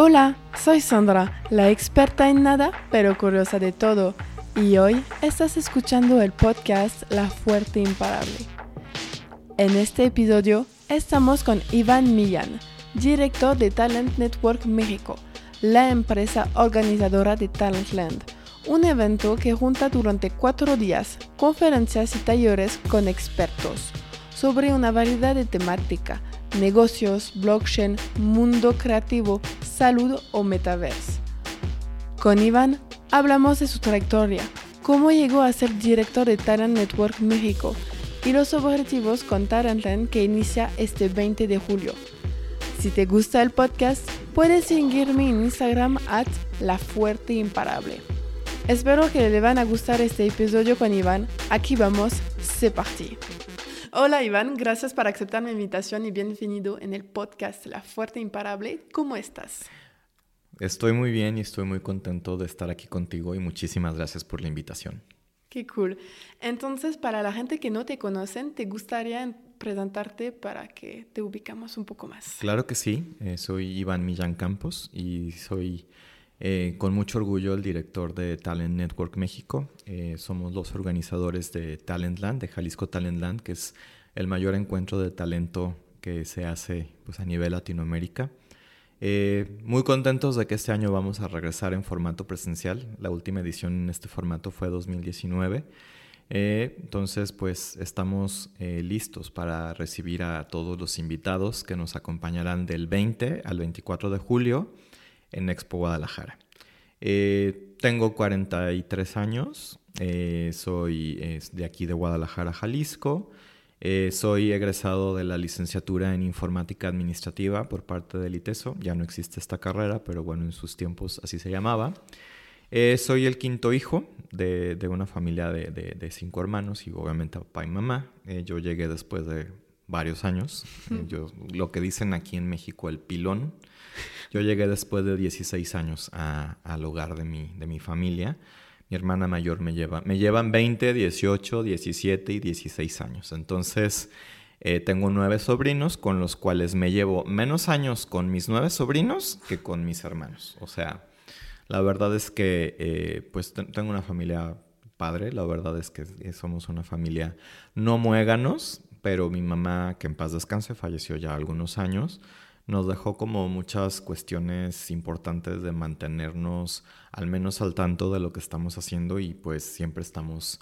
Hola, soy Sandra, la experta en nada, pero curiosa de todo. Y hoy estás escuchando el podcast La Fuerte Imparable. En este episodio estamos con Iván Millán, director de Talent Network México, la empresa organizadora de Talentland, un evento que junta durante cuatro días conferencias y talleres con expertos sobre una variedad de temática, negocios, blockchain, mundo creativo, salud o metaverse. Con Iván hablamos de su trayectoria, cómo llegó a ser director de Talent Network México y los objetivos con Talentland que inicia este 20 de julio. Si te gusta el podcast, puedes seguirme en Instagram at La. Espero que le van a gustar este episodio con Iván. Aquí vamos, c'est parti. Hola Iván, gracias por aceptar mi invitación y bienvenido en el podcast La Fuerte Imparable. ¿Cómo estás? Estoy muy bien y estoy muy contento de estar aquí contigo y muchísimas gracias por la invitación. Qué cool. Entonces, para la gente que no te conocen, ¿te gustaría presentarte para que te ubicamos un poco más? Claro que sí. Eh, soy Iván Millán Campos y soy eh, con mucho orgullo el director de Talent Network México. Eh, somos los organizadores de Talentland, de Jalisco Talentland, que es el mayor encuentro de talento que se hace pues, a nivel Latinoamérica. Eh, muy contentos de que este año vamos a regresar en formato presencial. La última edición en este formato fue 2019. entonces, pues estamos listos para recibir a todos los invitados que nos acompañarán del 20 al 24 de julio en Expo Guadalajara. Eh, tengo 43 años, eh, soy de aquí de Guadalajara, Jalisco. Eh, soy egresado de la licenciatura en informática administrativa por parte del ITESO. Ya no existe esta carrera, pero bueno, en sus tiempos así se llamaba. soy el quinto hijo de, una familia de, de, cinco hermanos y obviamente papá y mamá. yo llegué después de varios años. yo, lo que dicen aquí en México, el pilón. Yo llegué después de 16 años al hogar de mi, de mi familia. Mi hermana mayor me lleva, me llevan 20, 18, 17 y 16 años. Entonces, eh, tengo nueve sobrinos con los cuales me llevo menos años con mis nueve sobrinos que con mis hermanos. O sea, la verdad es que eh, pues tengo una familia padre, la verdad es que somos una familia no muéganos, pero mi mamá, que en paz descanse, falleció ya algunos años nos dejó como muchas cuestiones importantes de mantenernos al menos al tanto de lo que estamos haciendo y pues siempre estamos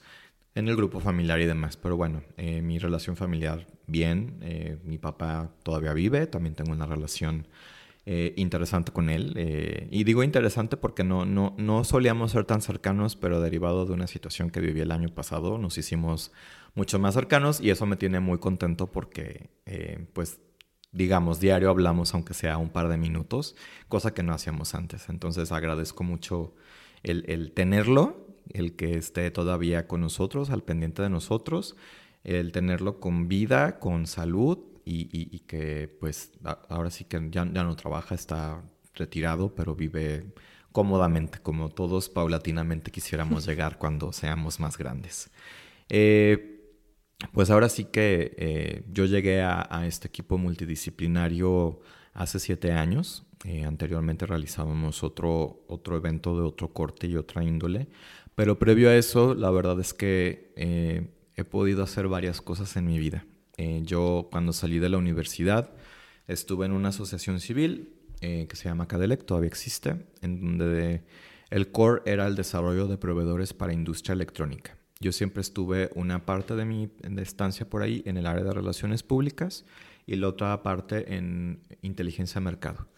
en el grupo familiar y demás. Pero bueno, eh, mi relación familiar bien, eh, mi papá todavía vive, también tengo una relación eh, interesante con él. y digo interesante porque no, no, no solíamos ser tan cercanos, pero derivado de una situación que viví el año pasado, nos hicimos mucho más cercanos y eso me tiene muy contento porque pues digamos, diario hablamos, aunque sea un par de minutos, cosa que no hacíamos antes. Entonces agradezco mucho el, tenerlo, el que esté todavía con nosotros, al pendiente de nosotros, el tenerlo con vida, con salud y, que pues ahora sí que ya, ya, no trabaja, está retirado, pero vive cómodamente, como todos paulatinamente quisiéramos llegar cuando seamos más grandes. Eh, pues ahora sí que eh, yo llegué a, este equipo multidisciplinario hace siete años. Eh, anteriormente realizábamos otro, otro evento de otro corte y otra índole. Pero previo a eso, la verdad es que eh, he podido hacer varias cosas en mi vida. yo cuando salí de la universidad estuve en una asociación civil que se llama Cadelec, todavía existe, en donde el core era el desarrollo de proveedores para industria electrónica. Yo siempre estuve una parte de mi estancia por ahí en el área de relaciones públicas y la otra parte en inteligencia de mercado.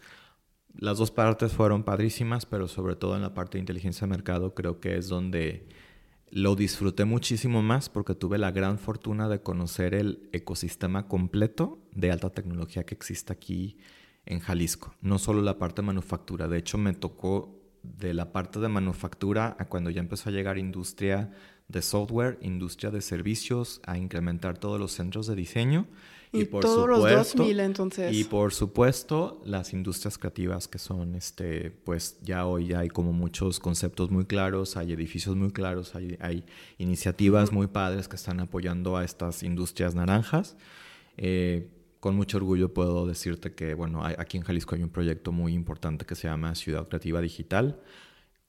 Las dos partes fueron padrísimas, pero sobre todo en la parte de inteligencia de mercado creo que es donde lo disfruté muchísimo más porque tuve la gran fortuna de conocer el ecosistema completo de alta tecnología que existe aquí en Jalisco. No solo la parte de manufactura, de hecho me tocó de la parte de manufactura a cuando ya empezó a llegar industria de software, industria de servicios, a incrementar todos los centros de diseño. Y, por todos supuesto, los 2000 entonces. Y por supuesto, las industrias creativas que son, este, pues ya hoy hay como muchos conceptos muy claros, hay edificios muy claros, hay, hay iniciativas muy padres que están apoyando a estas industrias naranjas. Eh, con mucho orgullo puedo decirte que, bueno, aquí en Jalisco hay un proyecto muy importante que se llama Ciudad Creativa Digital.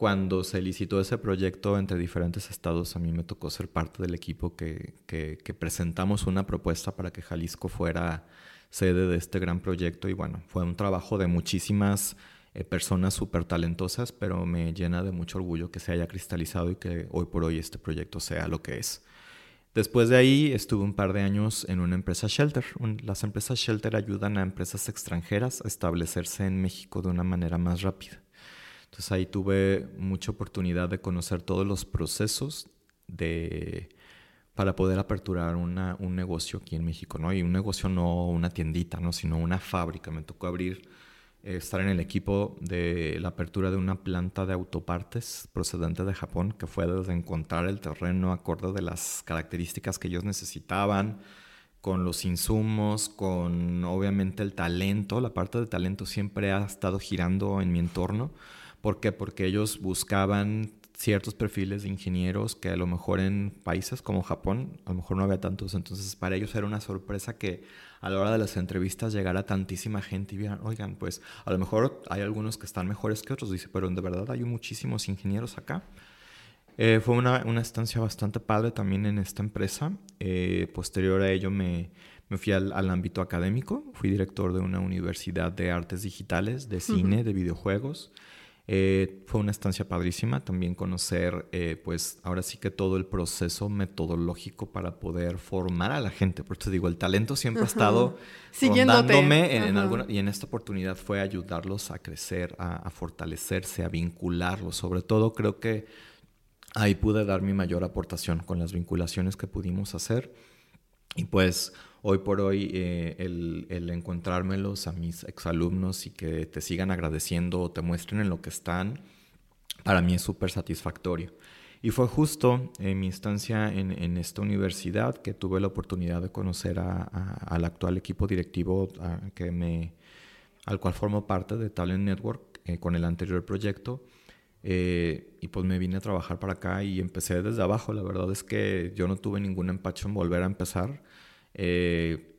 Cuando se licitó ese proyecto entre diferentes estados, a mí me tocó ser parte del equipo que, que presentamos una propuesta para que Jalisco fuera sede de este gran proyecto y bueno, fue un trabajo de muchísimas eh, personas súper talentosas, pero me llena de mucho orgullo que se haya cristalizado y que hoy por hoy este proyecto sea lo que es. Después de ahí estuve un par de años en una empresa Shelter. las empresas Shelter ayudan a empresas extranjeras a establecerse en México de una manera más rápida. Entonces ahí tuve mucha oportunidad de conocer todos los procesos de, para poder aperturar una, un negocio aquí en México, ¿no? Y un negocio no una tiendita, ¿no? Sino una fábrica. Me tocó abrir eh, estar en el equipo de la apertura de una planta de autopartes procedente de Japón, que fue desde encontrar el terreno acorde de las características que ellos necesitaban, con los insumos, con obviamente el talento. La parte de talento siempre ha estado girando en mi entorno. ¿Por qué? Porque ellos buscaban ciertos perfiles de ingenieros que a lo mejor en países como Japón a lo mejor no había tantos. Entonces para ellos era una sorpresa que a la hora de las entrevistas llegara tantísima gente y vieran, oigan, pues a lo mejor hay algunos que están mejores que otros, dice, pero de verdad hay muchísimos ingenieros acá. Eh, fue una, una, estancia bastante padre también en esta empresa. Eh, posterior a ello me, me fui al, al, ámbito académico, fui director de una universidad de artes digitales, de cine, de videojuegos. Eh, fue una estancia padrísima también conocer, eh, pues ahora sí que todo el proceso metodológico para poder formar a la gente. Por eso digo, el talento siempre ha estado siguiéndome en, alguna, y en esta oportunidad fue ayudarlos a crecer, a, a fortalecerse, a vincularlos. Sobre todo creo que ahí pude dar mi mayor aportación con las vinculaciones que pudimos hacer. Y pues hoy por hoy eh, el, el, encontrármelos a mis exalumnos y que te sigan agradeciendo o te muestren en lo que están, para mí es súper satisfactorio. Y fue justo en mi estancia en, en, esta universidad que tuve la oportunidad de conocer a, al actual equipo directivo que me, al cual formo parte de Talent Network eh, con el anterior proyecto. Eh, y pues me vine a trabajar para acá y empecé desde abajo. La verdad es que yo no tuve ningún empacho en volver a empezar. Eh,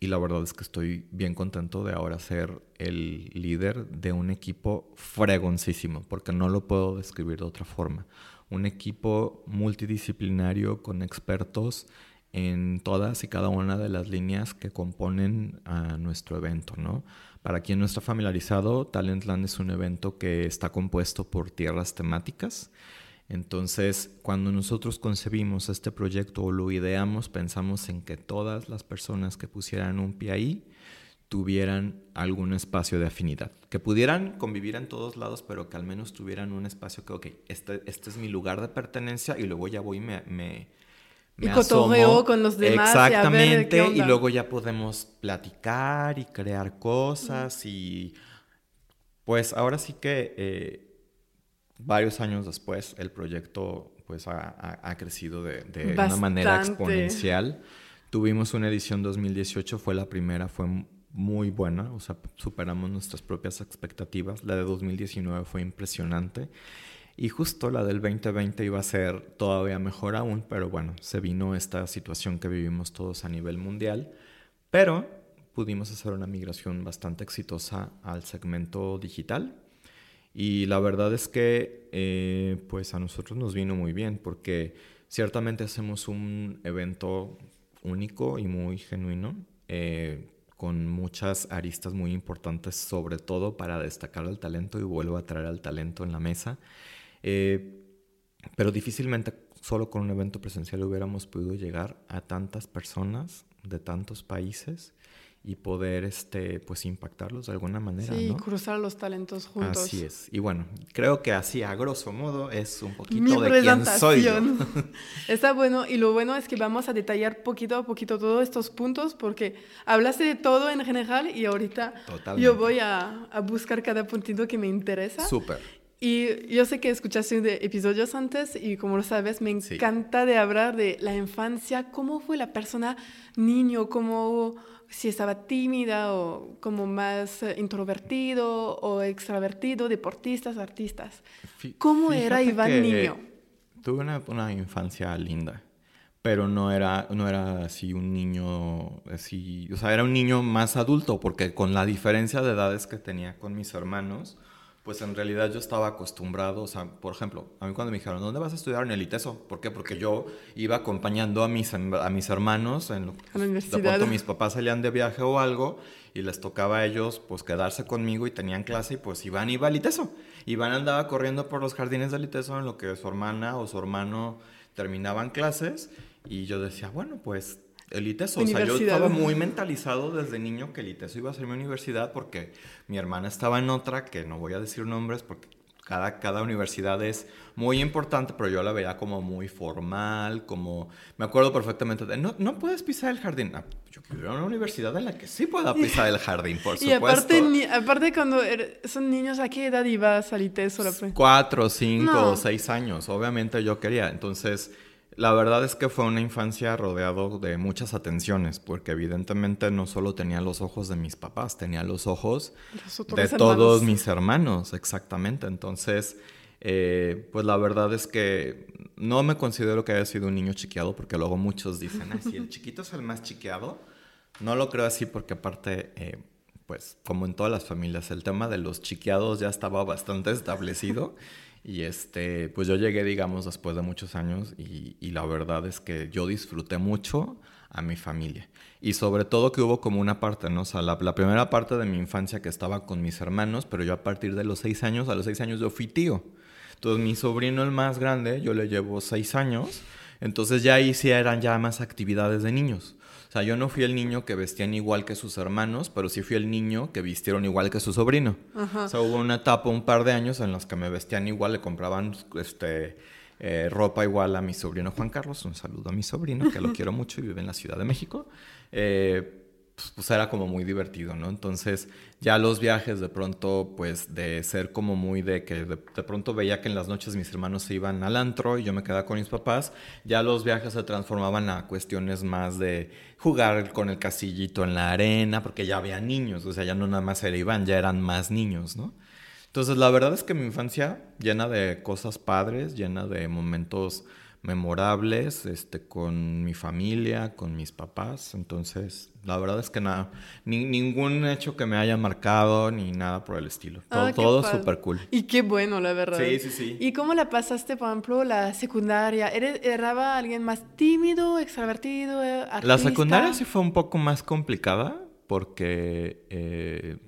y la verdad es que estoy bien contento de ahora ser el líder de un equipo fregoncísimo, porque no lo puedo describir de otra forma. Un equipo multidisciplinario con expertos en todas y cada una de las líneas que componen a nuestro evento, ¿no? Para quien no está familiarizado, Talentland es un evento que está compuesto por tierras temáticas entonces, cuando nosotros concebimos este proyecto o lo ideamos, pensamos en que todas las personas que pusieran un pie ahí tuvieran algún espacio de afinidad, que pudieran convivir en todos lados, pero que al menos tuvieran un espacio que, ok, este, este es mi lugar de pertenencia y luego ya voy y me... me, y cotorreo con los demás. Exactamente, y, y, luego ya podemos platicar y crear cosas y pues ahora sí que... Eh, varios años después el proyecto pues ha, crecido de, una manera exponencial. Tuvimos una edición 2018, fue la primera, fue muy buena, o sea, superamos nuestras propias expectativas. La de 2019 fue impresionante. Y justo la del 2020 iba a ser todavía mejor aún, pero bueno, se vino esta situación que vivimos todos a nivel mundial. Pero pudimos hacer una migración bastante exitosa al segmento digital y la verdad es que eh, pues a nosotros nos vino muy bien porque ciertamente hacemos un evento único y muy genuino, eh, con muchas aristas muy importantes, sobre todo para destacar el talento y vuelvo a traer al talento en la mesa. Eh, pero difícilmente solo con un evento presencial hubiéramos podido llegar a tantas personas de tantos países y poder este pues impactarlos de alguna manera. Sí, cruzar los talentos juntos. Así es. Y bueno, creo que así a grosso modo es un poquito de quién soy yo. Está bueno y lo bueno es que vamos a detallar poquito a poquito todos estos puntos porque hablaste de todo en general y ahorita yo voy a, a, buscar cada puntito que me interesa. Súper. Y yo sé que escuchaste de episodios antes y como lo sabes, me encanta de hablar de la infancia, cómo fue la persona niño, cómo si estaba tímida o como más eh, introvertido o extravertido, deportistas, artistas. ¿Cómo era Iván niño? Tuve una, una, infancia linda, pero no era, no era así un niño, así, o sea, era un niño más adulto, porque con la diferencia de edades que tenía con mis hermanos, pues en realidad yo estaba acostumbrado, o sea, por ejemplo, a mí cuando me dijeron, ¿dónde vas a estudiar en el ITESO? ¿Por qué? Porque yo iba acompañando a mis, a mis hermanos, en lo, a la universidad. de pronto mis papás salían de viaje o algo, y les tocaba a ellos, pues, quedarse conmigo y tenían clase, y pues Iván iba al ITESO. Iván andaba corriendo por los jardines del ITESO en lo que su hermana o su hermano terminaban clases, y yo decía, bueno, pues el ITESO. O sea, yo estaba muy mentalizado desde niño que el ITESO iba a ser mi universidad porque mi hermana estaba en otra, que no voy a decir nombres porque cada, cada universidad es muy importante, pero yo la veía como muy formal, como... Me acuerdo perfectamente de, no, no puedes pisar el jardín. Ah, yo quiero una universidad en la que sí pueda pisar el jardín, por supuesto. Y aparte, aparte cuando er, son niños, ¿a qué edad ibas al ITESO? Cuatro, cinco, seis años. Obviamente yo quería. Entonces la verdad es que fue una infancia rodeado de muchas atenciones, porque evidentemente no solo tenía los ojos de mis papás, tenía los ojos de todos mis hermanos, exactamente. Entonces, eh, pues la verdad es que no me considero que haya sido un niño chiqueado, porque luego muchos dicen, ah, si el chiquito es el más chiqueado, no lo creo así porque aparte... Eh, pues como en todas las familias, el tema de los chiqueados ya estaba bastante establecido Y este, pues yo llegué, digamos, después de muchos años y, la verdad es que yo disfruté mucho a mi familia. Y sobre todo que hubo como una parte, ¿no? O sea, la, la, primera parte de mi infancia que estaba con mis hermanos, pero yo a partir de los seis años, a los seis años yo fui tío. Entonces mi sobrino el más grande, yo le llevo seis años, entonces ya ahí sí eran ya más actividades de niños. O sea, yo no fui el niño que vestían igual que sus hermanos, pero sí fui el niño que vistieron igual que su sobrino. O sea, hubo una etapa, un par de años en los que me vestían igual, le compraban este, eh, ropa igual a mi sobrino Juan Carlos. Un saludo a mi sobrino, que lo quiero mucho y vive en la Ciudad de México. Eh, pues, pues, era como muy divertido, ¿no? Entonces ya los viajes de pronto, pues de ser como muy de que de, pronto veía que en las noches mis hermanos se iban al antro y yo me quedaba con mis papás, ya los viajes se transformaban a cuestiones más de jugar con el casillito en la arena, porque ya había niños, o sea, ya no nada más era Iván, ya eran más niños, ¿no? Entonces la verdad es que mi infancia llena de cosas padres, llena de momentos memorables este, con mi familia, con mis papás. Entonces, la verdad es que nada, ni, ningún hecho que me haya marcado ni nada por el estilo. Ah, todo súper cool. Y qué bueno, la verdad. Sí, sí, sí. ¿Y cómo la pasaste, por ejemplo, la secundaria? ¿Era alguien más tímido, extrovertido, artista? La secundaria sí fue un poco más complicada porque, eh,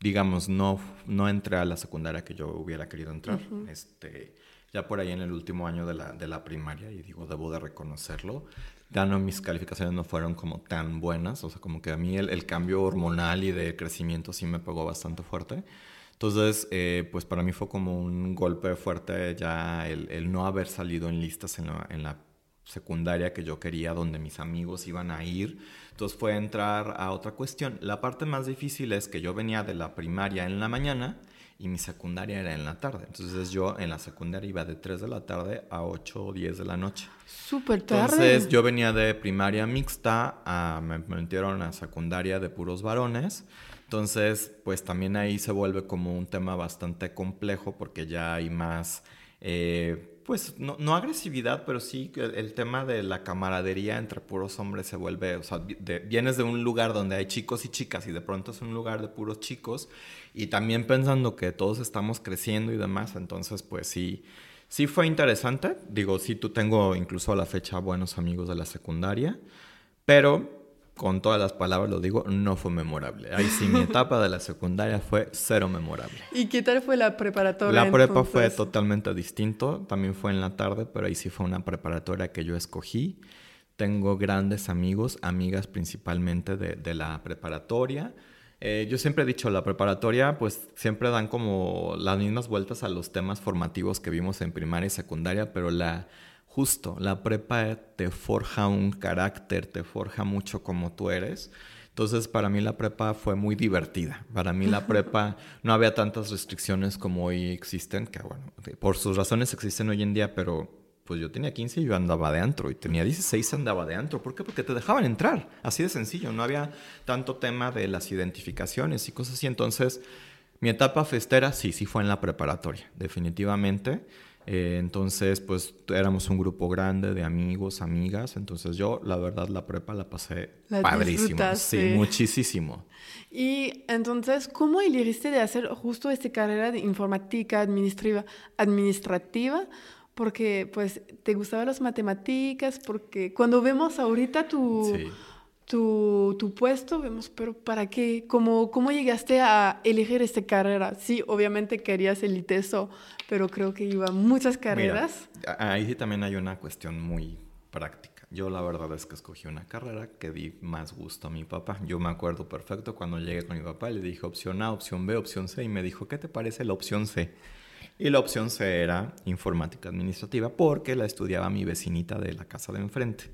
digamos, no, no entré a la secundaria que yo hubiera querido entrar. Este ya por ahí en el último año de la, de la primaria, y digo, debo de reconocerlo, ya no, mis calificaciones no fueron como tan buenas, o sea, como que a mí el, el cambio hormonal y de crecimiento sí me pegó bastante fuerte. Entonces, eh, pues para mí fue como un golpe fuerte ya el, el no haber salido en listas en la, en la secundaria que yo quería, donde mis amigos iban a ir. Entonces fue entrar a otra cuestión. La parte más difícil es que yo venía de la primaria en la mañana y mi secundaria era en la tarde. Entonces yo en la secundaria iba de 3 de la tarde a 8 o 10 de la noche. Súper tarde. Entonces yo venía de primaria mixta, a, me metieron a secundaria de puros varones. Entonces, pues también ahí se vuelve como un tema bastante complejo porque ya hay más... Eh, pues no, agresividad, pero sí el, tema de la camaradería entre puros hombres se vuelve, o sea, vienes de un lugar donde hay chicos y chicas y de pronto es un lugar de puros chicos y también pensando que todos estamos creciendo y demás, entonces pues sí, sí fue interesante, digo, sí, tú tengo incluso a la fecha buenos amigos de la secundaria, pero con todas las palabras lo digo, no fue memorable. Ahí sí, mi etapa de la secundaria fue cero memorable. ¿Y qué tal fue la preparatoria? La prepa fue totalmente distinto, también fue en la tarde, pero ahí sí fue una preparatoria que yo escogí. Tengo grandes amigos, amigas principalmente de, de la preparatoria. Eh, yo siempre he dicho, la preparatoria, pues siempre dan como las mismas vueltas a los temas formativos que vimos en primaria y secundaria, pero la justo, la prepa te forja un carácter, te forja mucho como tú eres. Entonces, para mí la prepa fue muy divertida. Para mí la prepa no había tantas restricciones como hoy existen, que bueno, por sus razones existen hoy en día, pero pues yo tenía 15 y yo andaba de antro, y tenía 16 y andaba de antro. ¿Por qué? Porque te dejaban entrar, así de sencillo. No había tanto tema de las identificaciones y cosas así. Entonces, mi etapa festera sí, sí fue en la preparatoria, definitivamente. Eh, entonces, pues éramos un grupo grande de amigos, amigas. Entonces yo, la verdad, la prepa la pasé padrísimo. Sí, muchísimo. Y entonces, ¿cómo elegiste de hacer justo esta carrera de informática administrativa? administrativa porque pues te gustaban las matemáticas, porque cuando vemos ahorita tu, tu, tu, puesto, vemos, pero ¿para qué? ¿Cómo, ¿Cómo llegaste a elegir esta carrera? Sí, obviamente querías el ITESO, pero creo que iba muchas carreras. ahí sí también hay una cuestión muy práctica. Yo la verdad es que escogí una carrera que di más gusto a mi papá. Yo me acuerdo perfecto cuando llegué con mi papá, le dije opción A, opción B, opción C, y me dijo, ¿qué te parece la opción C? Y la opción C era informática administrativa porque la estudiaba mi vecinita de la casa de enfrente.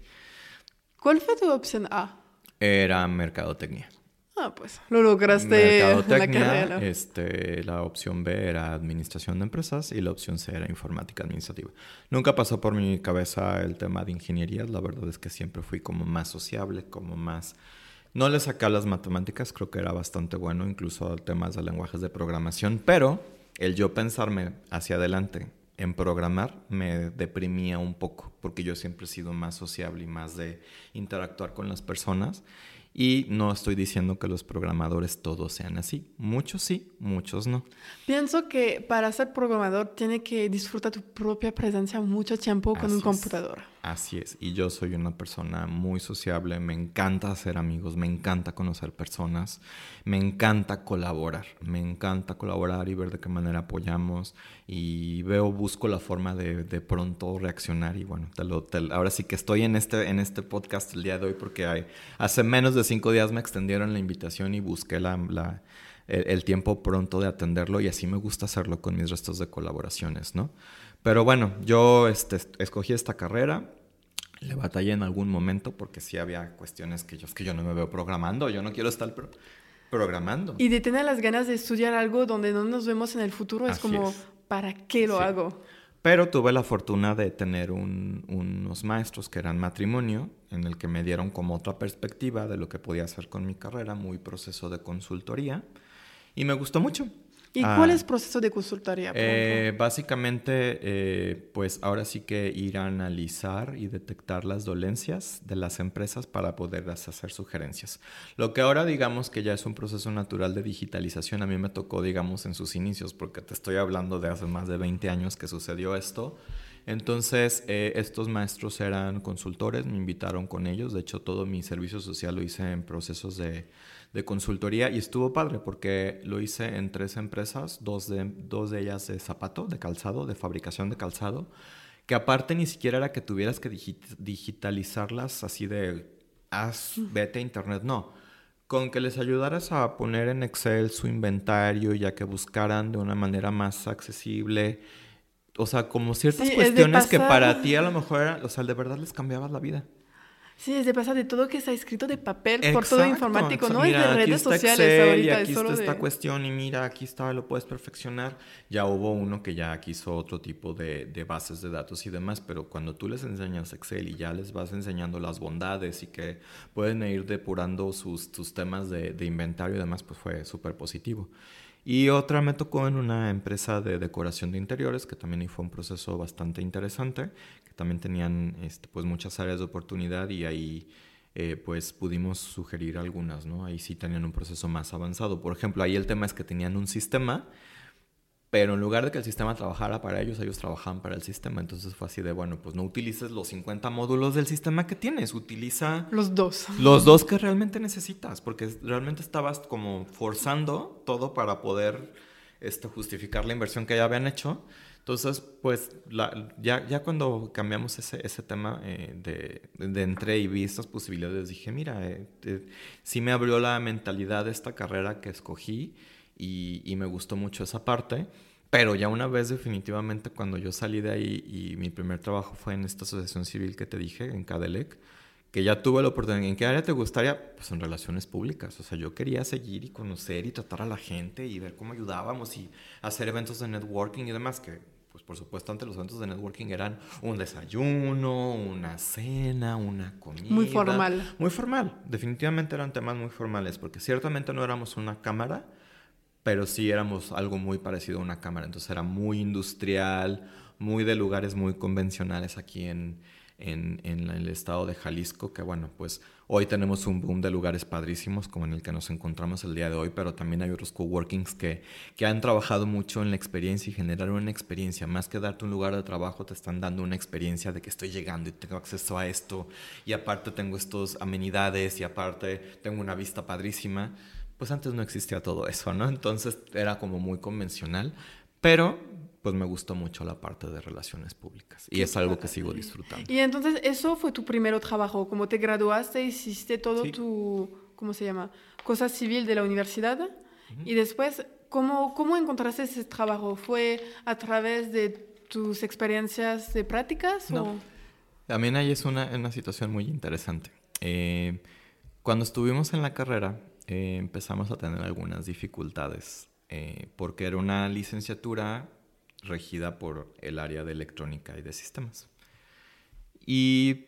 ¿Cuál fue tu opción A? Era mercadotecnia. Ah, pues lo lograste en la carrera. Este, la opción B era administración de empresas y la opción C era informática administrativa. Nunca pasó por mi cabeza el tema de ingeniería. La verdad es que siempre fui como más sociable, como más... No le saqué a las matemáticas, creo que era bastante bueno, incluso temas de lenguajes de programación, pero el yo pensarme hacia adelante en programar me deprimía un poco, porque yo siempre he sido más sociable y más de interactuar con las personas. Y no estoy diciendo que los programadores todos sean así. Muchos sí, muchos no. Pienso que para ser programador tiene que disfrutar tu propia presencia mucho tiempo con un computador. Así es, y yo soy una persona muy sociable, me encanta hacer amigos, me encanta conocer personas, me encanta colaborar, me encanta colaborar y ver de qué manera apoyamos y veo, busco la forma de, de pronto reaccionar y bueno, ahora sí que estoy en este, en este podcast el día de hoy porque hay, hace menos de cinco días me extendieron la invitación y busqué el, el tiempo pronto de atenderlo y así me gusta hacerlo con mis restos de colaboraciones, ¿no? Pero bueno, yo este, escogí esta carrera. Le batallé en algún momento porque sí había cuestiones que yo, es que yo no me veo programando, yo no quiero estar programando. Y de tener las ganas de estudiar algo donde no nos vemos en el futuro es como, ¿para qué lo hago? Pero tuve la fortuna de tener unos maestros que eran matrimonio, en el que me dieron como otra perspectiva de lo que podía hacer con mi carrera, muy proceso de consultoría, y me gustó mucho. ¿Y cuál ah. es el proceso de consultoría? Eh, básicamente, eh, pues ahora sí que ir a analizar y detectar las dolencias de las empresas para poder hacer sugerencias. Lo que ahora digamos que ya es un proceso natural de digitalización, a mí me tocó, digamos, en sus inicios, porque te estoy hablando de hace más de 20 años que sucedió esto. Entonces, eh, estos maestros eran consultores, me invitaron con ellos, de hecho todo mi servicio social lo hice en procesos de de consultoría y estuvo padre porque lo hice en tres empresas, dos de, dos de ellas de zapato, de calzado, de fabricación de calzado, que aparte ni siquiera era que tuvieras que digitalizarlas así de, haz, vete a internet, no. Con que les ayudaras a poner en Excel su inventario, ya que buscaran de una manera más accesible, o sea, como ciertas cuestiones que para ti a lo mejor, era, o sea, de verdad les cambiabas la vida. Sí, es de pasar de todo que está escrito de papel por todo informático, ¿no? es de redes sociales ahorita. Y aquí está esta cuestión y mira, aquí está, lo puedes perfeccionar. Ya hubo uno que ya quiso otro tipo de, de, bases de datos y demás, pero cuando tú les enseñas Excel y ya les vas enseñando las bondades y que pueden ir depurando sus, sus temas de, de inventario y demás, pues fue súper positivo. Y otra me tocó en una empresa de decoración de interiores, que también fue un proceso bastante interesante, que también tenían este, pues muchas áreas de oportunidad y ahí eh, pues pudimos sugerir algunas, ¿no? Ahí sí tenían un proceso más avanzado. Por ejemplo, ahí el tema es que tenían un sistema pero en lugar de que el sistema trabajara para ellos, ellos trabajaban para el sistema. Entonces fue así de, bueno, pues no utilices los 50 módulos del sistema que tienes, utiliza... Los dos. Los dos que realmente necesitas, porque realmente estabas como forzando todo para poder este, justificar la inversión que ya habían hecho. Entonces, pues ya, ya cuando cambiamos ese, ese tema eh, de, de, entré y vi estas posibilidades, dije, mira, eh, eh, sí me abrió la mentalidad de esta carrera que escogí y, me gustó mucho esa parte. Pero ya una vez definitivamente cuando yo salí de ahí y mi primer trabajo fue en esta asociación civil que te dije, en Cadelec, que ya tuve la oportunidad, ¿en qué área te gustaría? Pues en relaciones públicas. O sea, yo quería seguir y conocer y tratar a la gente y ver cómo ayudábamos y hacer eventos de networking y demás, que pues por supuesto antes los eventos de networking eran un desayuno, una cena, una comida. Muy formal. Muy formal. Definitivamente eran temas muy formales, porque ciertamente no éramos una cámara, pero sí éramos algo muy parecido a una cámara, entonces era muy industrial, muy de lugares muy convencionales aquí en, en, en, el estado de Jalisco, que bueno, pues hoy tenemos un boom de lugares padrísimos como en el que nos encontramos el día de hoy, pero también hay otros coworkings que, que han trabajado mucho en la experiencia y generar una experiencia, más que darte un lugar de trabajo, te están dando una experiencia de que estoy llegando y tengo acceso a esto, y aparte tengo estos amenidades, y aparte tengo una vista padrísima. Pues antes no existía todo eso, ¿no? Entonces era como muy convencional, pero pues me gustó mucho la parte de relaciones públicas y es algo que sigo disfrutando. Y entonces, ¿eso fue tu primer trabajo? Como te graduaste, hiciste todo tu, ¿cómo se llama? Cosa civil de la universidad. Y después, ¿cómo, ¿cómo encontraste ese trabajo? ¿Fue a través de tus experiencias de prácticas? No. También ahí es una, una situación muy interesante. Eh, cuando estuvimos en la carrera, eh, empezamos a tener algunas dificultades, eh, porque era una licenciatura regida por el área de electrónica y de sistemas. Y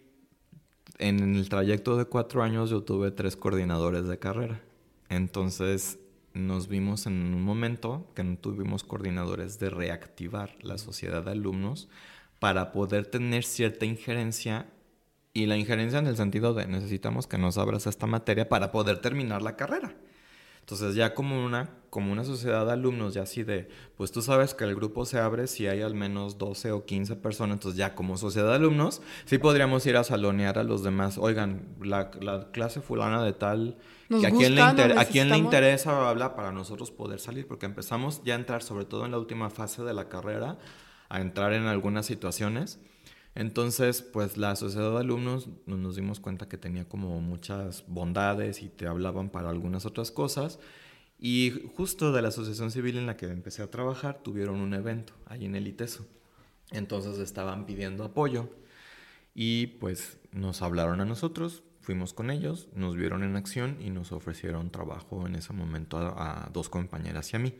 en el trayecto de cuatro años yo tuve tres coordinadores de carrera. Entonces nos vimos en un momento que no tuvimos coordinadores de reactivar la sociedad de alumnos para poder tener cierta injerencia y la injerencia en el sentido de necesitamos que nos abras esta materia para poder terminar la carrera. Entonces ya como una, como una sociedad de alumnos, ya así de, pues tú sabes que el grupo se abre si hay al menos 12 o 15 personas, entonces ya como sociedad de alumnos, sí podríamos ir a salonear a los demás, oigan, la, clase fulana de tal, que a, quién le a quién le interesa hablar para nosotros poder salir, porque empezamos ya a entrar, sobre todo en la última fase de la carrera, a entrar en algunas situaciones entonces, pues la sociedad de alumnos nos dimos cuenta que tenía como muchas bondades y te hablaban para algunas otras cosas. Y justo de la asociación civil en la que empecé a trabajar, tuvieron un evento ahí en el ITESO. Entonces estaban pidiendo apoyo y pues nos hablaron a nosotros, fuimos con ellos, nos vieron en acción y nos ofrecieron trabajo en ese momento a, a dos compañeras y a mí.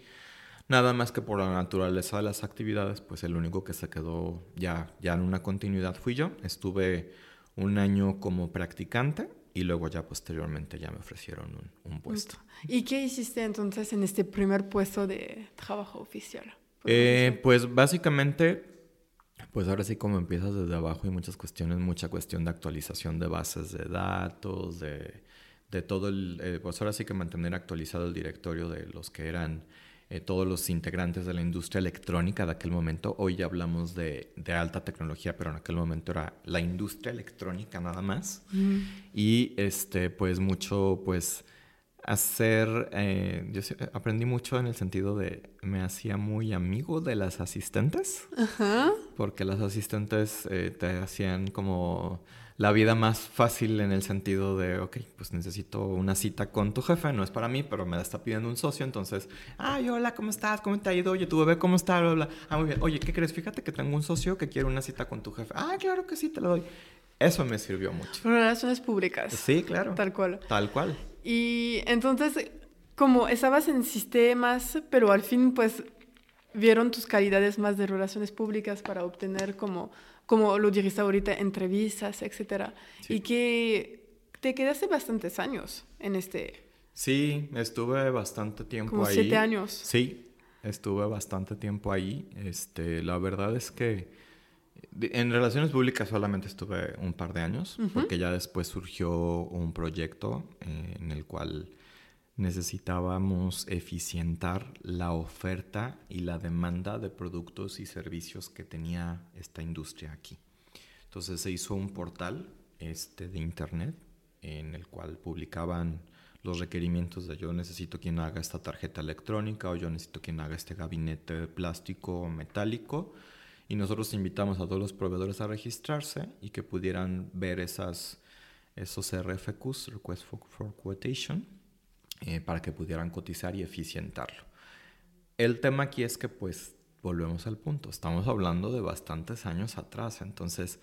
Nada más que por la naturaleza de las actividades, pues el único que se quedó ya, ya en una continuidad fui yo. Estuve un año como practicante y luego ya posteriormente ya me ofrecieron un, puesto. ¿Y qué hiciste entonces en este primer puesto de trabajo oficial? Eh, pues básicamente, pues ahora sí como empiezas desde abajo hay muchas cuestiones, mucha cuestión de actualización de bases de datos, de, de todo el, eh, pues ahora sí que mantener actualizado el directorio de los que eran eh, todos los integrantes de la industria electrónica de aquel momento. Hoy ya hablamos de, de, alta tecnología, pero en aquel momento era la industria electrónica nada más. Y este, pues mucho, pues hacer, eh, yo aprendí mucho en el sentido de, me hacía muy amigo de las asistentes, porque las asistentes eh, te hacían como la vida más fácil en el sentido de, ok, pues necesito una cita con tu jefe, no es para mí, pero me la está pidiendo un socio, entonces, ay, hola, ¿cómo estás? ¿Cómo te ha ido? Oye, tu bebé, ¿cómo está? Ah, muy bien. Oye, ¿qué crees? Fíjate que tengo un socio que quiere una cita con tu jefe. Ah, claro que sí, te lo doy. Eso me sirvió mucho. Relaciones públicas. Sí, claro. Tal cual. Tal cual. Y entonces, como estabas en sistemas, pero al fin, pues, vieron tus calidades más de relaciones públicas para obtener como como lo dijiste ahorita, entrevistas, etcétera. Y que te quedaste bastantes años en este... Sí, estuve bastante tiempo como ahí. siete años. Sí, estuve bastante tiempo ahí. Este, la verdad es que en relaciones públicas solamente estuve un par de años, porque ya después surgió un proyecto eh, en el cual necesitábamos eficientar la oferta y la demanda de productos y servicios que tenía esta industria aquí. Entonces se hizo un portal este, de internet en el cual publicaban los requerimientos de yo necesito quien haga esta tarjeta electrónica o yo necesito quien haga este gabinete plástico o metálico y nosotros invitamos a todos los proveedores a registrarse y que pudieran ver esas, esos RFQs, Request for Quotation, eh, para que pudieran cotizar y eficientarlo. El tema aquí es que pues volvemos al punto, estamos hablando de bastantes años atrás, entonces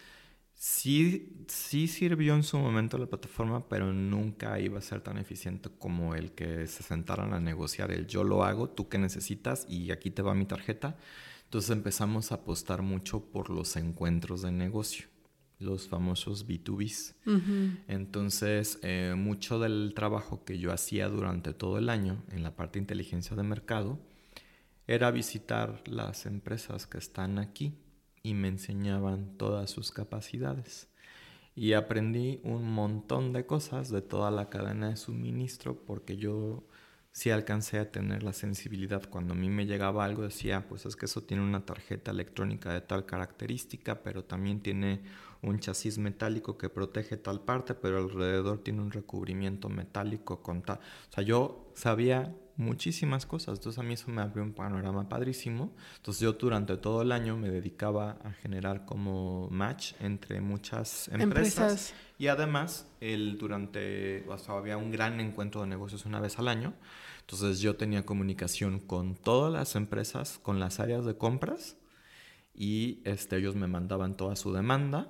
sí, sí sirvió en su momento la plataforma, pero nunca iba a ser tan eficiente como el que se sentaran a negociar el yo lo hago, tú qué necesitas y aquí te va mi tarjeta. Entonces empezamos a apostar mucho por los encuentros de negocio los famosos B2Bs. Entonces, eh, mucho del trabajo que yo hacía durante todo el año en la parte de inteligencia de mercado era visitar las empresas que están aquí y me enseñaban todas sus capacidades. Y aprendí un montón de cosas de toda la cadena de suministro porque yo sí alcancé a tener la sensibilidad. Cuando a mí me llegaba algo decía, pues es que eso tiene una tarjeta electrónica de tal característica, pero también tiene un chasis metálico que protege tal parte, pero alrededor tiene un recubrimiento metálico con tal. O sea, yo sabía muchísimas cosas, entonces a mí eso me abrió un panorama padrísimo. Entonces yo durante todo el año me dedicaba a generar como match entre muchas empresas. Y además, el, durante, o sea, había un gran encuentro de negocios una vez al año. Entonces yo tenía comunicación con todas las empresas, con las áreas de compras y este, ellos me mandaban toda su demanda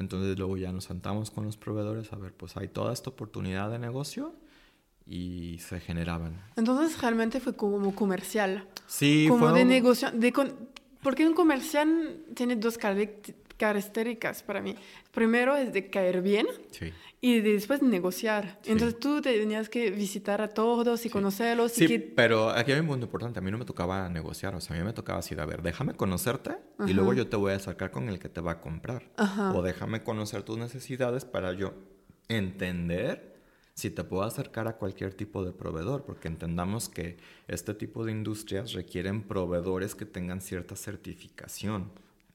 entonces luego ya nos sentamos con los proveedores a ver, pues hay toda esta oportunidad de negocio y se generaban. Entonces realmente fue como comercial. Sí, como de negocio. De porque un comercial tiene dos características para mí. Primero es de caer bien y después negociar. Entonces tú tenías que visitar a todos y conocerlos. Sí, y pero aquí hay un punto importante. A mí no me tocaba negociar. O sea, a mí me tocaba decir, a ver, déjame conocerte y luego yo te voy a sacar con el que te va a comprar. O déjame conocer tus necesidades para yo entender si te puedo acercar a cualquier tipo de proveedor, porque entendamos que este tipo de industrias requieren proveedores que tengan cierta certificación.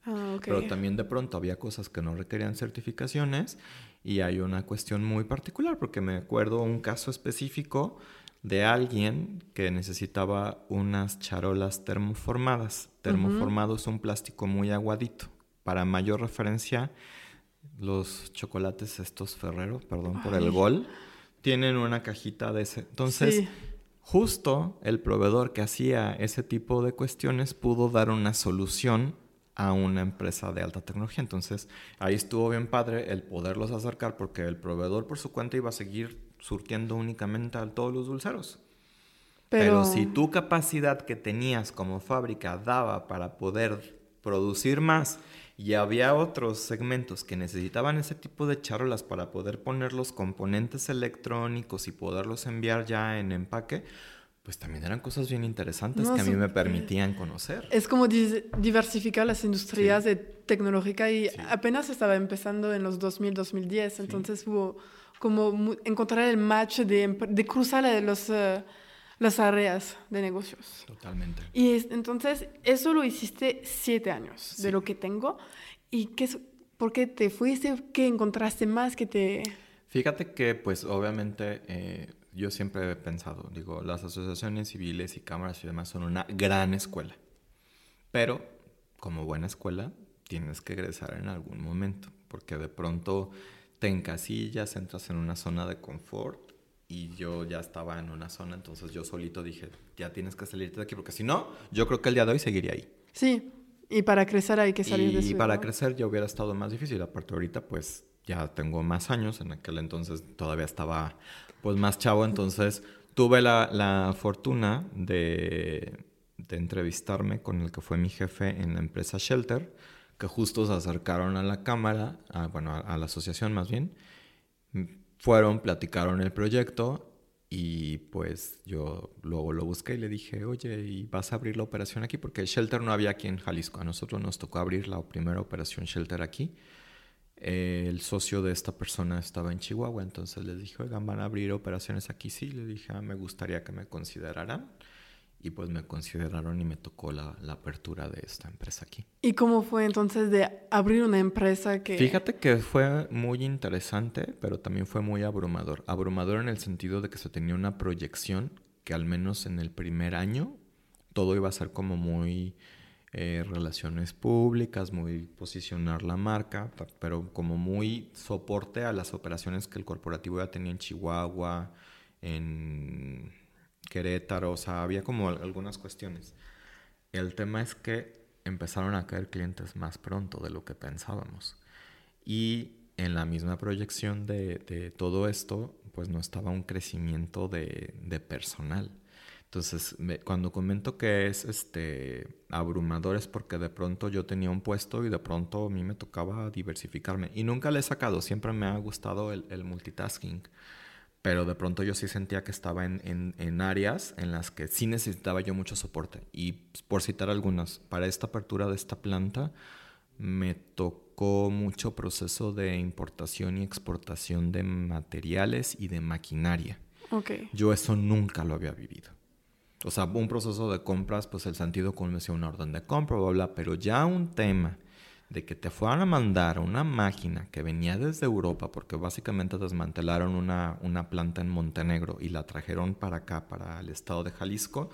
Ah, Pero también de pronto había cosas que no requerían certificaciones y hay una cuestión muy particular, porque me acuerdo un caso específico de alguien que necesitaba unas charolas termoformadas. Termoformado es un plástico muy aguadito. Para mayor referencia, los chocolates estos Ferrero, perdón por el gol, tienen una cajita de ese. Entonces, justo el proveedor que hacía ese tipo de cuestiones pudo dar una solución a una empresa de alta tecnología. Entonces, ahí estuvo bien padre el poderlos acercar porque el proveedor por su cuenta iba a seguir surtiendo únicamente a todos los dulceros. Pero... Pero si tu capacidad que tenías como fábrica daba para poder producir más y había otros segmentos que necesitaban ese tipo de charolas para poder poner los componentes electrónicos y poderlos enviar ya en empaque, pues también eran cosas bien interesantes que a mí me permitían conocer. Es como diversificar las industrias de tecnológica y apenas estaba empezando en los 2000, 2010, entonces hubo como encontrar el match de, de cruzar los, uh, las áreas de negocios. Totalmente. Y entonces eso lo hiciste siete años, de lo que tengo. ¿Y qué, por qué te fuiste? ¿Qué encontraste más que te...? Fíjate que pues obviamente... Eh, yo siempre he pensado, digo, las asociaciones civiles y cámaras y demás son una gran escuela, pero como buena escuela tienes que egresar en algún momento, porque de pronto te encasillas, entras en una zona de confort y yo ya estaba en una zona, entonces yo solito dije, ya tienes que salirte de aquí, porque si no, yo creo que el día de hoy seguiría ahí. Sí, y para crecer hay que salir de eso. Y para crecer ya hubiera estado más difícil, aparte ahorita pues ya tengo más años, en aquel entonces todavía estaba pues más chavo, entonces tuve la, fortuna de, entrevistarme con el que fue mi jefe en la empresa Shelter, que justo se acercaron a la cámara, bueno, a, la asociación más bien, fueron, platicaron el proyecto y pues yo luego lo busqué y le dije, oye, ¿y vas a abrir la operación aquí? Porque Shelter no había aquí en Jalisco. A nosotros nos tocó abrir la primera operación Shelter aquí el socio de esta persona estaba en Chihuahua, entonces les dije, oigan, van a abrir operaciones aquí, sí, le dije, ah, me gustaría que me consideraran. Y pues me consideraron y me tocó la, apertura de esta empresa aquí. ¿Y cómo fue entonces de abrir una empresa que... Fíjate que fue muy interesante, pero también fue muy abrumador. Abrumador en el sentido de que se tenía una proyección que al menos en el primer año todo iba a ser como muy eh, relaciones públicas, muy posicionar la marca, pero como muy soporte a las operaciones que el corporativo ya tenía en Chihuahua, en Querétaro, o sea, había como algunas cuestiones. El tema es que empezaron a caer clientes más pronto de lo que pensábamos. Y en la misma proyección de, todo esto, pues no estaba un crecimiento de, de personal. Entonces, cuando comento que es este abrumador es porque de pronto yo tenía un puesto y de pronto a mí me tocaba diversificarme. Y nunca le he sacado, siempre me ha gustado el, multitasking. Pero de pronto yo sí sentía que estaba en, en, áreas en las que sí necesitaba yo mucho soporte. Y por citar algunas, para esta apertura de esta planta, me tocó mucho proceso de importación y exportación de materiales y de maquinaria. Okay. Yo eso nunca lo había vivido. O sea, un proceso de compras, pues el sentido común decía una orden de compra, bla, bla, pero ya un tema de que te fueran a mandar una máquina que venía desde Europa, porque básicamente desmantelaron una, una planta en Montenegro y la trajeron para acá, para el estado de Jalisco,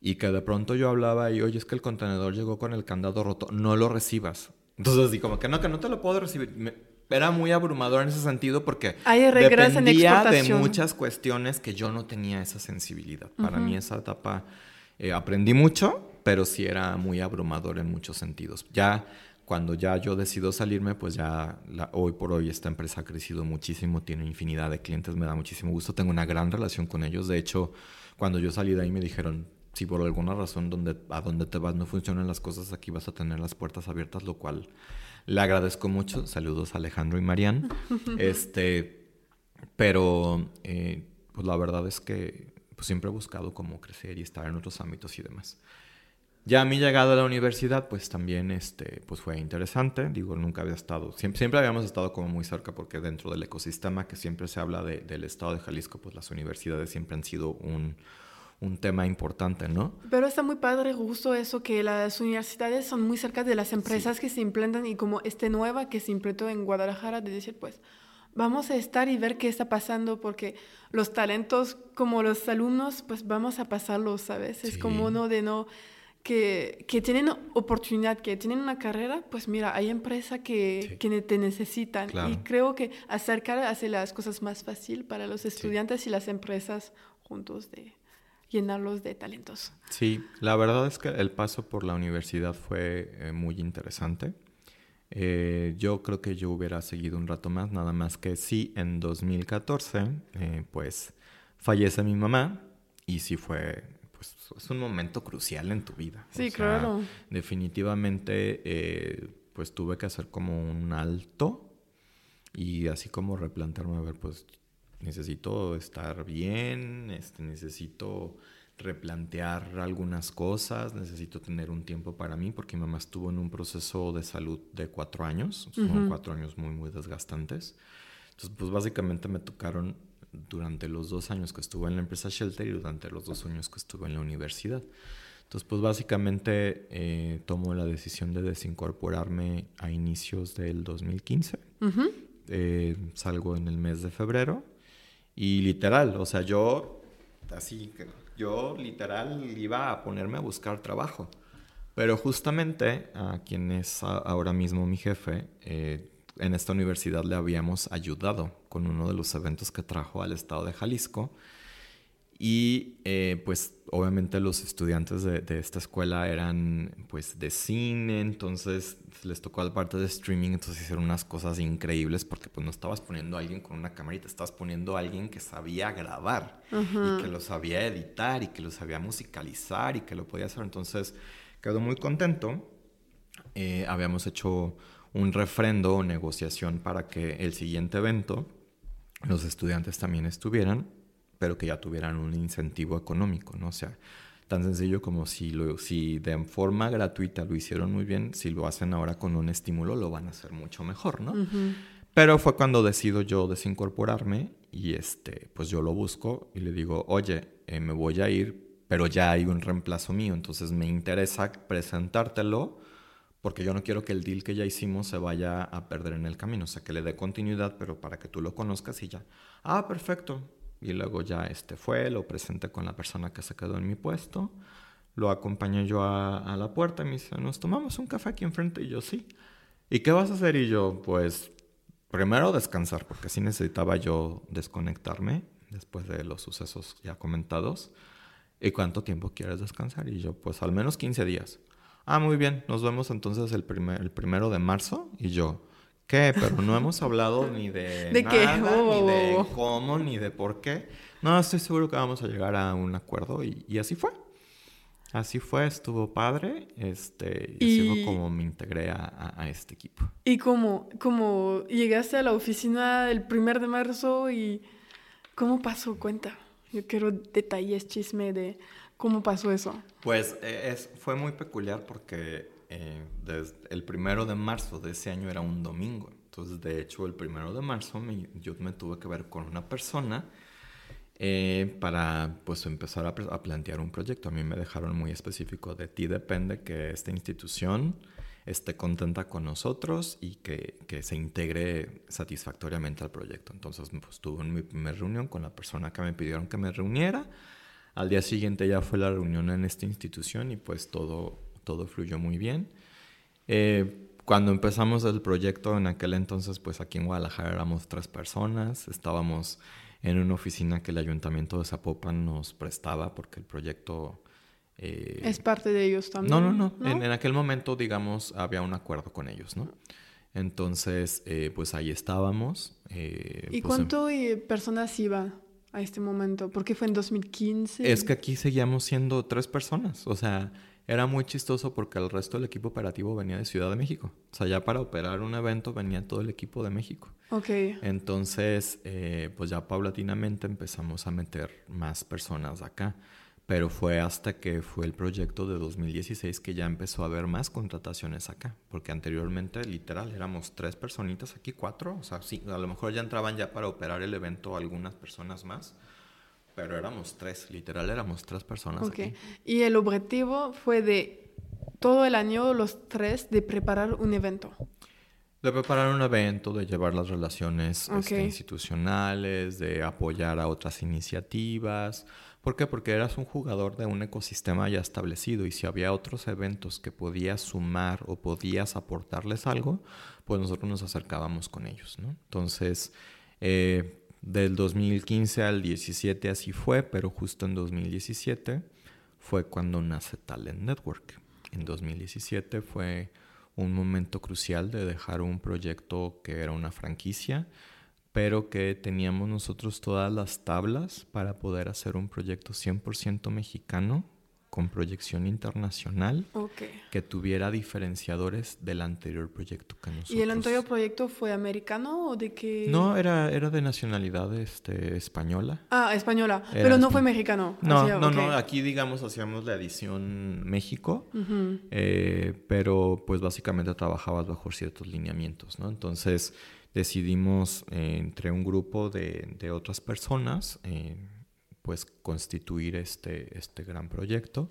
y que de pronto yo hablaba y, oye, es que el contenedor llegó con el candado roto, no lo recibas. Entonces, y como que no, que no te lo puedo recibir. Era muy abrumador en ese sentido porque dependía de muchas cuestiones que yo no tenía esa sensibilidad. Para mí esa etapa eh, aprendí mucho, pero sí era muy abrumador en muchos sentidos. Ya cuando ya yo decido salirme, pues ya hoy por hoy esta empresa ha crecido muchísimo, tiene infinidad de clientes, me da muchísimo gusto, tengo una gran relación con ellos. De hecho, cuando yo salí de ahí me dijeron, si por alguna razón donde, a donde te vas no funcionan las cosas, aquí vas a tener las puertas abiertas, lo cual le agradezco mucho. Saludos a Alejandro y Marian. este, pero eh, pues la verdad es que pues siempre he buscado cómo crecer y estar en otros ámbitos y demás. Ya mi llegada a la universidad, pues también este, pues fue interesante. Digo, nunca había estado, siempre, siempre habíamos estado como muy cerca porque dentro del ecosistema que siempre se habla del estado de Jalisco, pues las universidades siempre han sido un, un tema importante, ¿no? Pero está muy padre justo eso, que las universidades son muy cerca de las empresas que se implantan y como este nueva que se implantó en Guadalajara, de decir, pues vamos a estar y ver qué está pasando, porque los talentos como los alumnos, pues vamos a pasarlos, ¿sabes? Es como uno de no... Que, que, tienen oportunidad, que tienen una carrera, pues mira, hay empresas que, que, te necesitan. Y creo que acercar hace las cosas más fácil para los estudiantes y las empresas juntos de, llenarlos de talentos. Sí, la verdad es que el paso por la universidad fue eh, muy interesante. Eh, yo creo que yo hubiera seguido un rato más, nada más que sí, en 2014, eh, pues fallece mi mamá y sí fue, pues es un momento crucial en tu vida. Sí, claro. Definitivamente, pues tuve que hacer como un alto y así como replantearme, a ver, pues necesito estar bien, este, necesito replantear algunas cosas, necesito tener un tiempo para mí, porque mi mamá estuvo en un proceso de salud de cuatro años, son cuatro años muy, muy desgastantes. Entonces, pues básicamente me tocaron durante los dos años que estuve en la empresa Shelter y durante los dos años que estuve en la universidad. Entonces, pues básicamente eh, tomo la decisión de desincorporarme a inicios del 2015. Eh, salgo en el mes de febrero y literal, o sea, yo, así, yo literal iba a ponerme a buscar trabajo. Pero justamente a quien es ahora mismo mi jefe, eh, en esta universidad le habíamos ayudado con uno de los eventos que trajo al estado de Jalisco y eh, pues obviamente los estudiantes de, esta escuela eran pues de cine, entonces les tocó la parte de streaming, entonces hicieron unas cosas increíbles porque pues no estabas poniendo a alguien con una te estabas poniendo a alguien que sabía grabar y que lo sabía editar y que lo sabía musicalizar y que lo podía hacer. Entonces quedó muy contento. Eh, habíamos hecho un refrendo o negociación para que el siguiente evento los estudiantes también estuvieran pero que ya tuvieran un incentivo económico, ¿no? O sea, tan sencillo como si, lo, si de forma gratuita lo hicieron muy bien, si lo hacen ahora con un estímulo, lo van a hacer mucho mejor, ¿no? Pero fue cuando decido yo desincorporarme y este, pues yo lo busco y le digo, oye, eh, me voy a ir, pero ya hay un reemplazo mío, entonces me interesa presentártelo porque yo no quiero que el deal que ya hicimos se vaya a perder en el camino, o sea, que le dé continuidad, pero para que tú lo conozcas y ya. Ah, perfecto, y luego ya este fue, lo presenté con la persona que se quedó en mi puesto, lo acompañé yo a, la puerta y me dice, nos tomamos un café aquí enfrente y yo sí. ¿Y qué vas a hacer? Y yo, pues, primero descansar, porque sí necesitaba yo desconectarme después de los sucesos ya comentados. ¿Y cuánto tiempo quieres descansar? Y yo, pues al menos 15 días. Ah, muy bien, nos vemos entonces el, primer, el primero de marzo. Y yo, ¿Qué? Pero no hemos hablado ni de, ¿De nada, ni de cómo, ni de por qué. No, estoy seguro que vamos a llegar a un acuerdo y, así fue. Así fue, estuvo padre, este, y, así fue como me integré a, este equipo. ¿Y cómo, cómo llegaste a la oficina el primer de marzo y cómo pasó? Cuenta. Yo quiero detalles, chisme de cómo pasó eso. Pues e, es, fue muy peculiar porque eh, desde el primero de marzo de ese año era un domingo. Entonces, de hecho, el primero de marzo yo me tuve que ver con una persona eh, para pues empezar a, a, plantear un proyecto. A mí me dejaron muy específico, de ti depende que esta institución esté contenta con nosotros y que, que se integre satisfactoriamente al proyecto. Entonces, pues tuve mi primera reunión con la persona que me pidieron que me reuniera. Al día siguiente ya fue la reunión en esta institución y pues todo, todo fluyó muy bien. Eh, cuando empezamos el proyecto en aquel entonces, pues aquí en Guadalajara éramos tres personas, estábamos en una oficina que el ayuntamiento de Zapopan nos prestaba porque el proyecto... Eh, es parte de ellos también. No, no, no. En, aquel momento, digamos, había un acuerdo con ellos, ¿no? Entonces, eh, pues ahí estábamos. Eh, ¿Y pues, cuánto em personas iba a este momento? Porque fue en 2015. Es que aquí seguíamos siendo tres personas. O sea, era muy chistoso porque el resto del equipo operativo venía de Ciudad de México. O sea, ya para operar un evento venía todo el equipo de México. Ok. Entonces, eh, pues ya paulatinamente empezamos a meter más personas acá. Pero fue hasta que fue el proyecto de 2016 que ya empezó a haber más contrataciones acá. Porque anteriormente, literal, éramos tres personitas aquí, cuatro. O sea, sí, a lo mejor ya entraban ya para operar el evento algunas personas más pero éramos tres, literal éramos tres personas. Ok. Y el objetivo fue de todo el año, los tres, de preparar un evento. De preparar un evento, de llevar las relaciones este, institucionales, de apoyar a otras iniciativas. ¿Por qué? Porque eras un jugador de un ecosistema ya establecido y si había otros eventos que podías sumar o podías aportarles algo, pues nosotros nos acercábamos con ellos, ¿no? Entonces, eh, del 2015 al 17 así fue, pero justo en 2017 fue cuando nace Talent Network. En 2017 fue un momento crucial de dejar un proyecto que era una franquicia, pero que teníamos nosotros todas las tablas para poder hacer un proyecto 100% mexicano con proyección internacional que tuviera diferenciadores del anterior proyecto que nosotros... ¿Y el anterior proyecto fue americano o de qué? No, era, era de nacionalidad este, española. Ah, española, pero no fue mexicano. No, no, no, aquí digamos hacíamos la edición México, eh, pero pues básicamente trabajabas bajo ciertos lineamientos, ¿no? Entonces decidimos eh, entre un grupo de, de otras personas... Eh, pues constituir este, este gran proyecto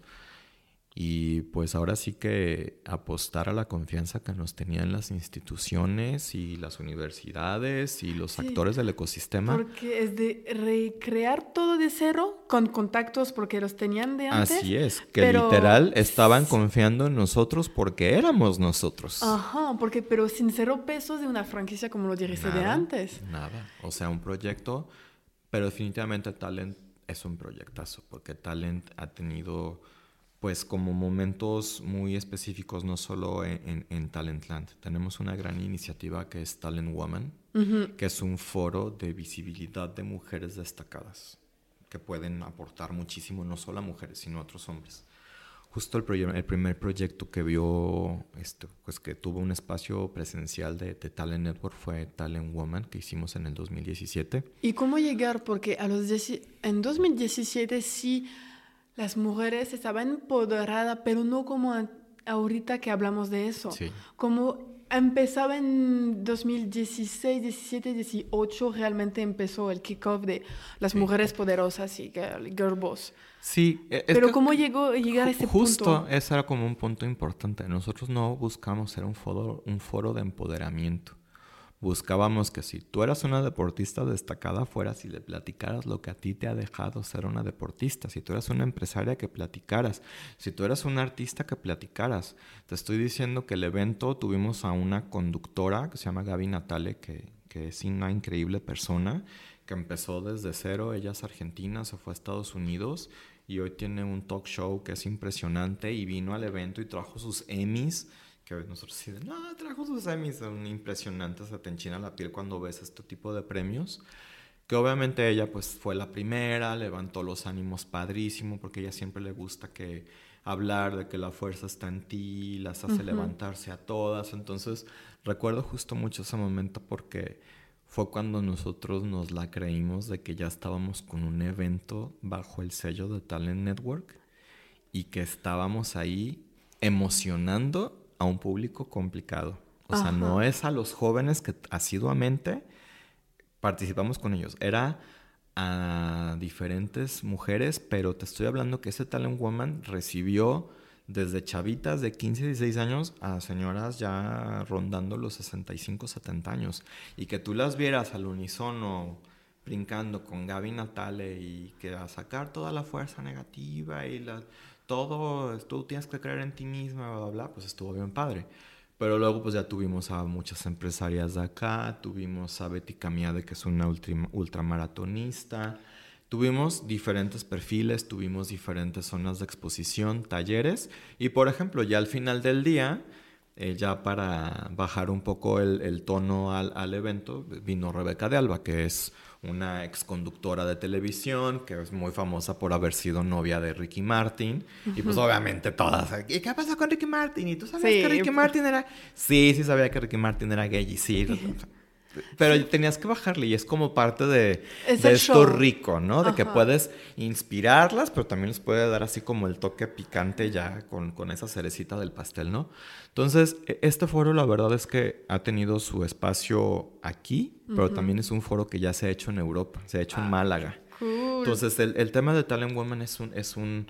y pues ahora sí que apostar a la confianza que nos tenían las instituciones y las universidades y los actores del ecosistema. Porque es de recrear todo de cero con contactos porque los tenían de antes. Así es, que literal estaban confiando en nosotros porque éramos nosotros. Ajá, porque pero sin cero pesos de una franquicia como lo dijiste de antes. Nada, o sea, un proyecto, pero definitivamente Talent es un proyectazo, porque Talent ha tenido pues como momentos muy específicos, no solo en, en, Talentland. Tenemos una gran iniciativa que es Talent Woman, que es un foro de visibilidad de mujeres destacadas, que pueden aportar muchísimo, no solo a mujeres, sino a otros hombres justo el, el, primer proyecto que vio, este, pues que tuvo un espacio presencial de, Talent Network fue Talent Woman, que hicimos en el 2017. ¿Y cómo llegar? Porque a los en 2017 sí las mujeres estaban empoderadas, pero no como ahorita que hablamos de eso. Sí. Como empezaba en 2016, 17, 18, realmente empezó el kickoff de las mujeres poderosas y girl boss. Sí. E, Pero ¿cómo llegó llegar a ese punto? Justo, ese era como un punto importante. Nosotros no buscamos ser un foro, un foro de empoderamiento. Buscábamos que si tú eras una deportista destacada, fueras y le platicaras lo que a ti te ha dejado ser una deportista. Si tú eras una empresaria, que platicaras. Si tú eras un artista, que platicaras. Te estoy diciendo que el evento tuvimos a una conductora que se llama Gaby Natale, que, que es una increíble persona, que empezó desde cero. Ella es argentina, se fue a Estados Unidos y hoy tiene un talk show que es impresionante y vino al evento y trajo sus Emmys que nosotros decimos, no, trajo sus Emmys, son impresionantes, se te enchina la piel cuando ves este tipo de premios. Que obviamente ella pues fue la primera, levantó los ánimos padrísimo, porque ella siempre le gusta que hablar de que la fuerza está en ti, las hace levantarse a todas. Entonces recuerdo justo mucho ese momento porque fue cuando nosotros nos la creímos de que ya estábamos con un evento bajo el sello de Talent Network y que estábamos ahí emocionando a un público complicado. O sea, no es a los jóvenes que asiduamente participamos con ellos. Era a diferentes mujeres, pero te estoy hablando que ese Talent Woman recibió desde chavitas de 15, 16 años a señoras ya rondando los 65, 70 años. Y que tú las vieras al unísono brincando con Gaby Natale y que a sacar toda la fuerza negativa y la, todo, tú tienes que creer en ti misma, bla, bla, bla, pues estuvo bien padre. Pero luego pues ya tuvimos a muchas empresarias de acá, tuvimos a Betty Camiade que es una ultramaratonista, tuvimos diferentes perfiles, tuvimos diferentes zonas de exposición, talleres y por ejemplo ya al final del día, eh, ya para bajar un poco el, el tono al, al evento, vino Rebeca de Alba que es una ex conductora de televisión que es muy famosa por haber sido novia de Ricky Martin. Y pues obviamente todas, ¿y qué pasa con Ricky Martin? ¿Y tú sabes que Ricky Martin era...? Sí, sí sabía que Ricky Martin era gay y sí. Pero tenías que bajarle y es como parte de, esto rico, ¿no? De que puedes inspirarlas, pero también les puede dar así como el toque picante ya con, con esa cerecita del pastel, ¿no? Entonces, e, este foro la verdad es que ha tenido su espacio aquí, pero también es un foro que ya se ha hecho en Europa, se ha hecho en ah, Málaga. Entonces, el, el, tema de Talent Woman es un... Es un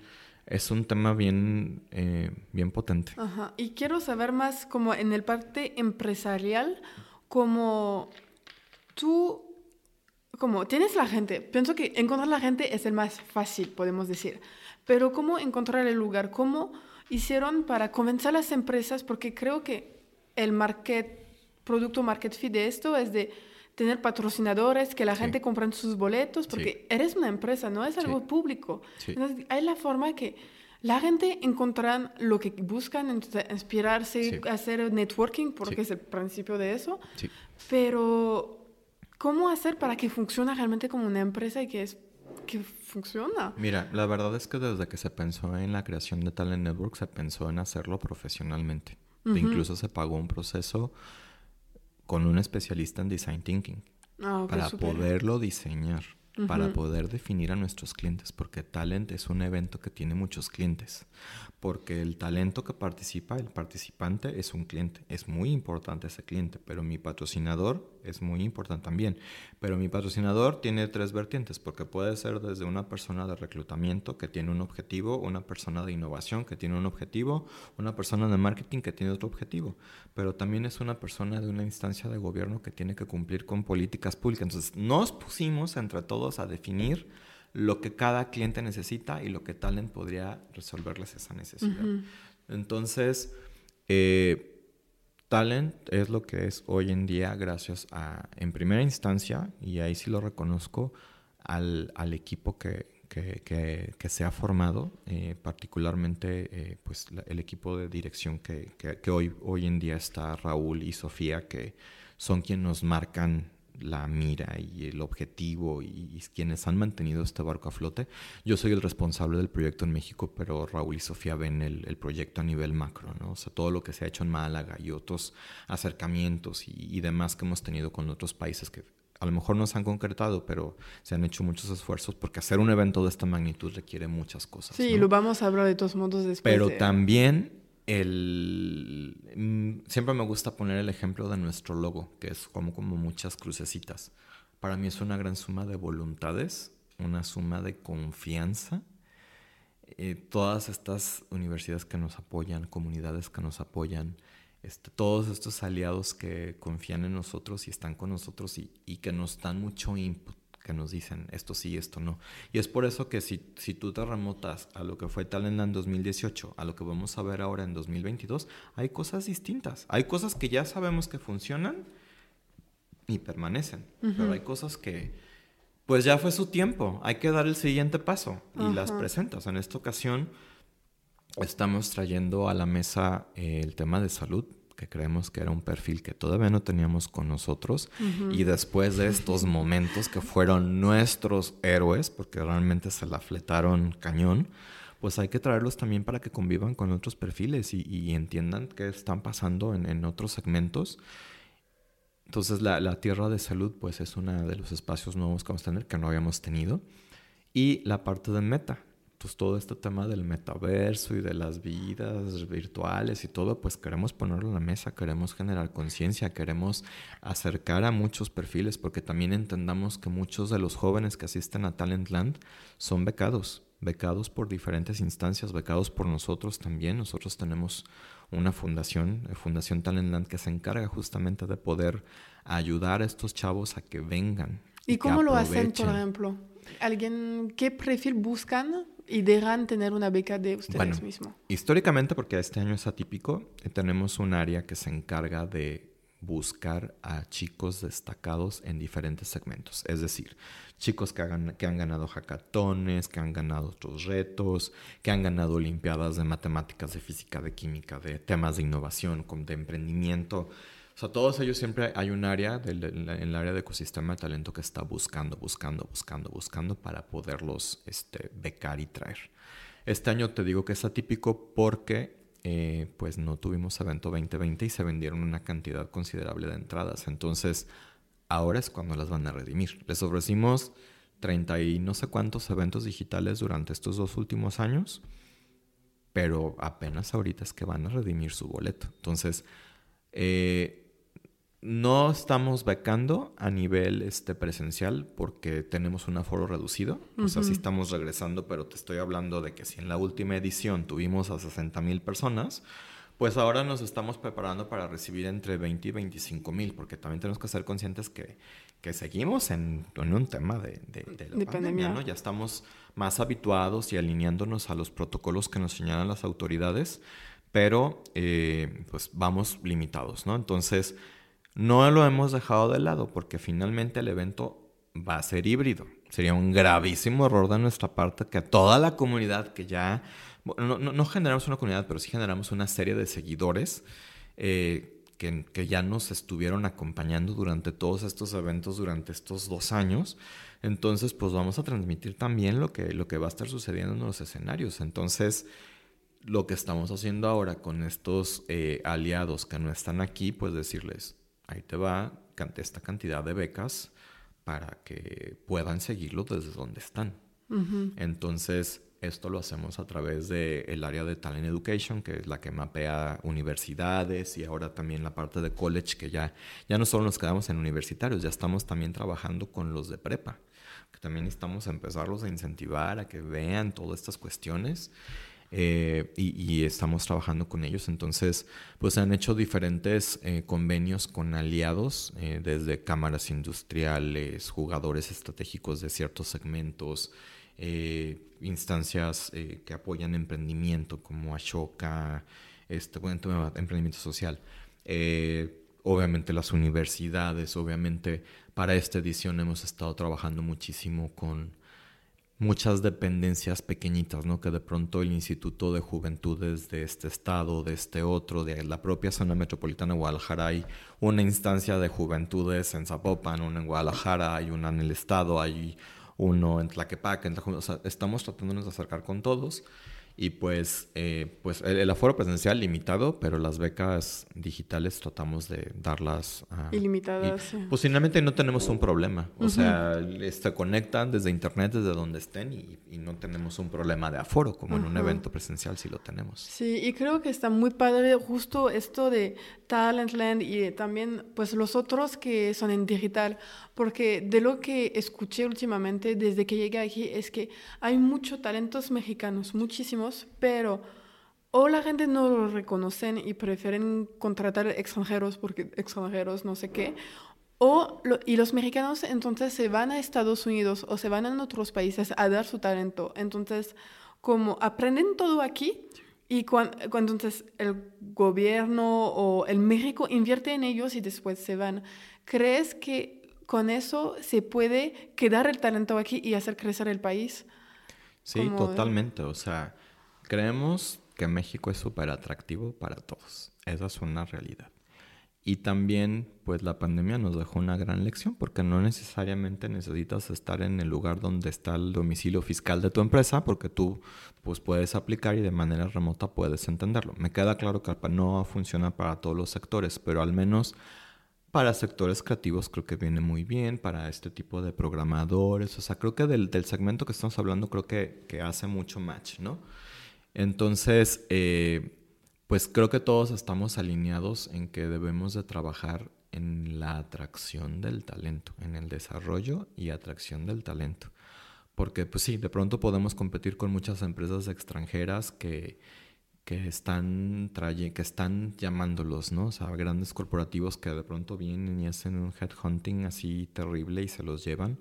es un tema bien, eh, bien potente. Ajá. Y quiero saber más como en el parte empresarial, como tú, como tienes la gente, pienso que encontrar la gente es el más fácil, podemos decir, pero ¿cómo encontrar el lugar? ¿Cómo hicieron para convencer a las empresas? Porque creo que el market, producto market fit de esto es de tener patrocinadores, que la gente compre sus boletos, porque eres una empresa, no es algo público. Entonces, hay la forma que la gente encontrará lo que buscan, inspirarse, hacer networking, porque es el principio de eso. Pero, ¿cómo hacer para que funcione realmente como una empresa y que, es, que funciona? Mira, la verdad es que desde que se pensó en la creación de Talent Network, se pensó en hacerlo profesionalmente. Incluso se pagó un proceso con un especialista en design thinking ah, para poderlo diseñar para poder definir a nuestros clientes, porque Talent es un evento que tiene muchos clientes, porque el talento que participa, el participante es un cliente, es muy importante ese cliente, pero mi patrocinador es muy importante también, pero mi patrocinador tiene tres vertientes, porque puede ser desde una persona de reclutamiento que tiene un objetivo, una persona de innovación que tiene un objetivo, una persona de marketing que tiene otro objetivo, pero también es una persona de una instancia de gobierno que tiene que cumplir con políticas públicas. Entonces, nos pusimos entre todos a definir lo que cada cliente necesita y lo que Talent podría resolverles esa necesidad. Entonces, eh, Talent es lo que es hoy en día gracias a, en primera instancia, y ahí sí lo reconozco, al, equipo que, se ha formado, eh, particularmente eh, pues el equipo de dirección que, hoy, hoy en día está Raúl y Sofía, que son quienes nos marcan la mira y el objetivo y, quienes han mantenido este barco a flote. Yo soy el responsable del proyecto en México, pero Raúl y Sofía ven el, proyecto a nivel macro, ¿no? O sea, todo lo que se ha hecho en Málaga y otros acercamientos y, demás que hemos tenido con otros países que a lo mejor no se han concretado, pero se han hecho muchos esfuerzos porque hacer un evento de esta magnitud requiere muchas cosas. Sí, lo vamos a hablar de todos modos después. Pero también el, mm, siempre me gusta poner el ejemplo de nuestro logo, que es como, como muchas crucecitas. Para mí es una gran suma de voluntades, una suma de confianza. Eh, todas estas universidades que nos apoyan, comunidades que nos apoyan, este, todos estos aliados que confían en nosotros y están con nosotros y, y que nos dan mucho input que nos dicen esto sí, esto no. Y es por eso que si, si tú te remotas a lo que fue Talent en 2018, a lo que vamos a ver ahora en 2022, hay cosas distintas. Hay cosas que ya sabemos que funcionan y permanecen, pero hay cosas que pues ya fue su tiempo, hay que dar el siguiente paso y las presentas. En esta ocasión estamos trayendo a la mesa el tema de salud que creemos que era un perfil que todavía no teníamos con nosotros. Y después de estos momentos que fueron nuestros héroes, porque realmente se la fletaron cañón, pues hay que traerlos también para que convivan con otros perfiles y, entiendan qué están pasando en, otros segmentos. Entonces la, la, Tierra de Salud pues es uno de los espacios nuevos que vamos a tener que no habíamos tenido. Y la parte de Meta, pues todo este tema del metaverso y de las vidas virtuales y todo, pues queremos ponerlo en la mesa, queremos generar conciencia, queremos acercar a muchos perfiles, porque también entendamos que muchos de los jóvenes que asisten a Talentland son becados, becados por diferentes instancias, becados por nosotros también. Nosotros tenemos una fundación, eh, Fundación Talentland, que se encarga justamente de poder ayudar a estos chavos a que vengan. ¿Y, cómo lo hacen, por ejemplo? ¿Alguien, qué perfil buscan y dejan tener una beca de ustedes bueno, mismos? Históricamente, porque este año es atípico, eh, tenemos un área que se encarga de buscar a chicos destacados en diferentes segmentos. Es decir, chicos que, que han ganado hackatones, que han ganado otros retos, que han ganado olimpiadas de matemáticas, de física, de química, de temas de innovación, de emprendimiento. O sea, todos ellos siempre hay un área en el área de ecosistema de talento que está buscando, buscando, buscando, buscando para poderlos este, becar y traer. Este año te digo que es atípico porque eh, pues no tuvimos evento 2020 y se vendieron una cantidad considerable de entradas. Entonces, ahora es cuando las van a redimir. Les ofrecimos 30 y no sé cuántos eventos digitales durante estos dos últimos años, pero apenas ahorita es que van a redimir su boleto. Entonces, eh, no estamos becando a nivel este, presencial porque tenemos un aforo reducido. O sea, sí estamos regresando, pero te estoy hablando de que si en la última edición tuvimos a 60 mil personas, pues ahora nos estamos preparando para recibir entre 20 y 25 mil, porque también tenemos que ser conscientes que, que seguimos en, un tema de, de, la pandemia, ¿no? Ya estamos más habituados y alineándonos a los protocolos que nos señalan las autoridades, pero eh, pues vamos limitados, ¿no? Entonces no lo hemos dejado de lado porque finalmente el evento va a ser híbrido. Sería un gravísimo error de nuestra parte que toda la comunidad que ya, no, generamos una comunidad, pero sí generamos una serie de seguidores eh, que, ya nos estuvieron acompañando durante todos estos eventos, durante estos dos años. Entonces, pues vamos a transmitir también lo que, lo que va a estar sucediendo en los escenarios. Entonces, lo que estamos haciendo ahora con estos eh, aliados que no están aquí, pues decirles, ahí te va esta cantidad de becas para que puedan seguirlo desde donde están. Entonces, esto lo hacemos a través del área de Talent Education, que es la que mapea universidades y ahora también la parte de college, que ya, ya no solo nos quedamos en universitarios, ya estamos también trabajando con los de prepa, que también estamos a empezarlos a incentivar a que vean todas estas cuestiones eh, y, estamos trabajando con ellos. Entonces, pues han hecho diferentes eh, convenios con aliados, eh, desde cámaras industriales, jugadores estratégicos de ciertos segmentos, instancias que apoyan emprendimiento como Ashoka, este, bueno, emprendimiento social. obviamente las universidades, obviamente para esta edición hemos estado trabajando muchísimo con muchas dependencias pequeñitas, ¿no? Que de pronto el Instituto de Juventudes de este estado, de este otro, de la propia zona metropolitana de Guadalajara, hay una instancia de juventudes en Zapopan, una en Guadalajara, hay una en el estado, hay uno en Tlaquepaque, en o sea, estamos tratándonos de acercar con todos y pues, eh, pues el, aforo presencial limitado, pero las becas digitales tratamos de darlas ilimitadas. Pues finalmente no tenemos un problema. O sea, se conectan desde internet, desde donde estén y, no tenemos un problema de aforo, como en un evento presencial sí lo tenemos. Sí, y creo que está muy padre justo esto de Talentland y también pues los otros que son en digital, porque de lo que escuché últimamente desde que llegué aquí es que hay muchos talentos mexicanos, muchísimos, pero o la gente no lo reconocen y prefieren contratar extranjeros porque extranjeros no sé qué, o y los mexicanos entonces se van a Estados Unidos o se van a otros países a dar su talento. Entonces, como aprenden todo aquí y cuando, entonces el gobierno o el México invierte en ellos y después se van, ¿crees que con eso se puede quedar el talento aquí y hacer crecer el país. Sí, totalmente. O sea, creemos que México es súper atractivo para todos. Esa es una realidad. Y también, pues la pandemia nos dejó una gran lección porque no necesariamente necesitas estar en el lugar donde está el domicilio fiscal de tu empresa porque tú pues puedes aplicar y de manera remota puedes entenderlo. Me queda claro que no funciona para todos los sectores, pero al menos Para sectores creativos creo que viene muy bien, para este tipo de programadores, o sea, creo que del, segmento que estamos hablando creo que, que hace mucho match, ¿no? Entonces, eh, pues creo que todos estamos alineados en que debemos de trabajar en la atracción del talento, en el desarrollo y atracción del talento. Porque pues sí, de pronto podemos competir con muchas empresas extranjeras que, que están, que están llamándolos, ¿no? O sea, grandes corporativos que de pronto vienen y hacen un headhunting así terrible y se los llevan.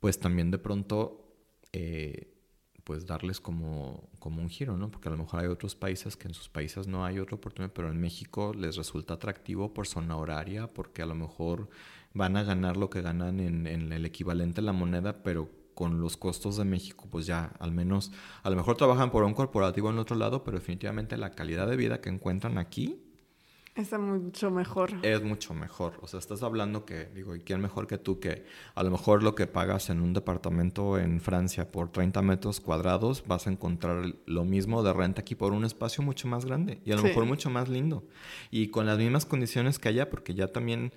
Pues también de pronto eh, pues darles como, como un giro, ¿no? Porque a lo mejor hay otros países que en sus países no hay otra oportunidad, pero en México les resulta atractivo por zona horaria, porque a lo mejor van a ganar lo que ganan en, en el equivalente a la moneda, pero con los costos de México, pues ya al menos, a lo mejor trabajan por un corporativo en otro lado, pero definitivamente la calidad de vida que encuentran aquí Está mucho mejor. Es mucho mejor. O sea, estás hablando que, digo, ¿y quién mejor que tú que a lo mejor lo que pagas en un departamento en Francia por 30 metros cuadrados vas a encontrar lo mismo de renta aquí por un espacio mucho más grande y a lo mejor mucho más lindo. Y con las mismas condiciones que allá, porque ya también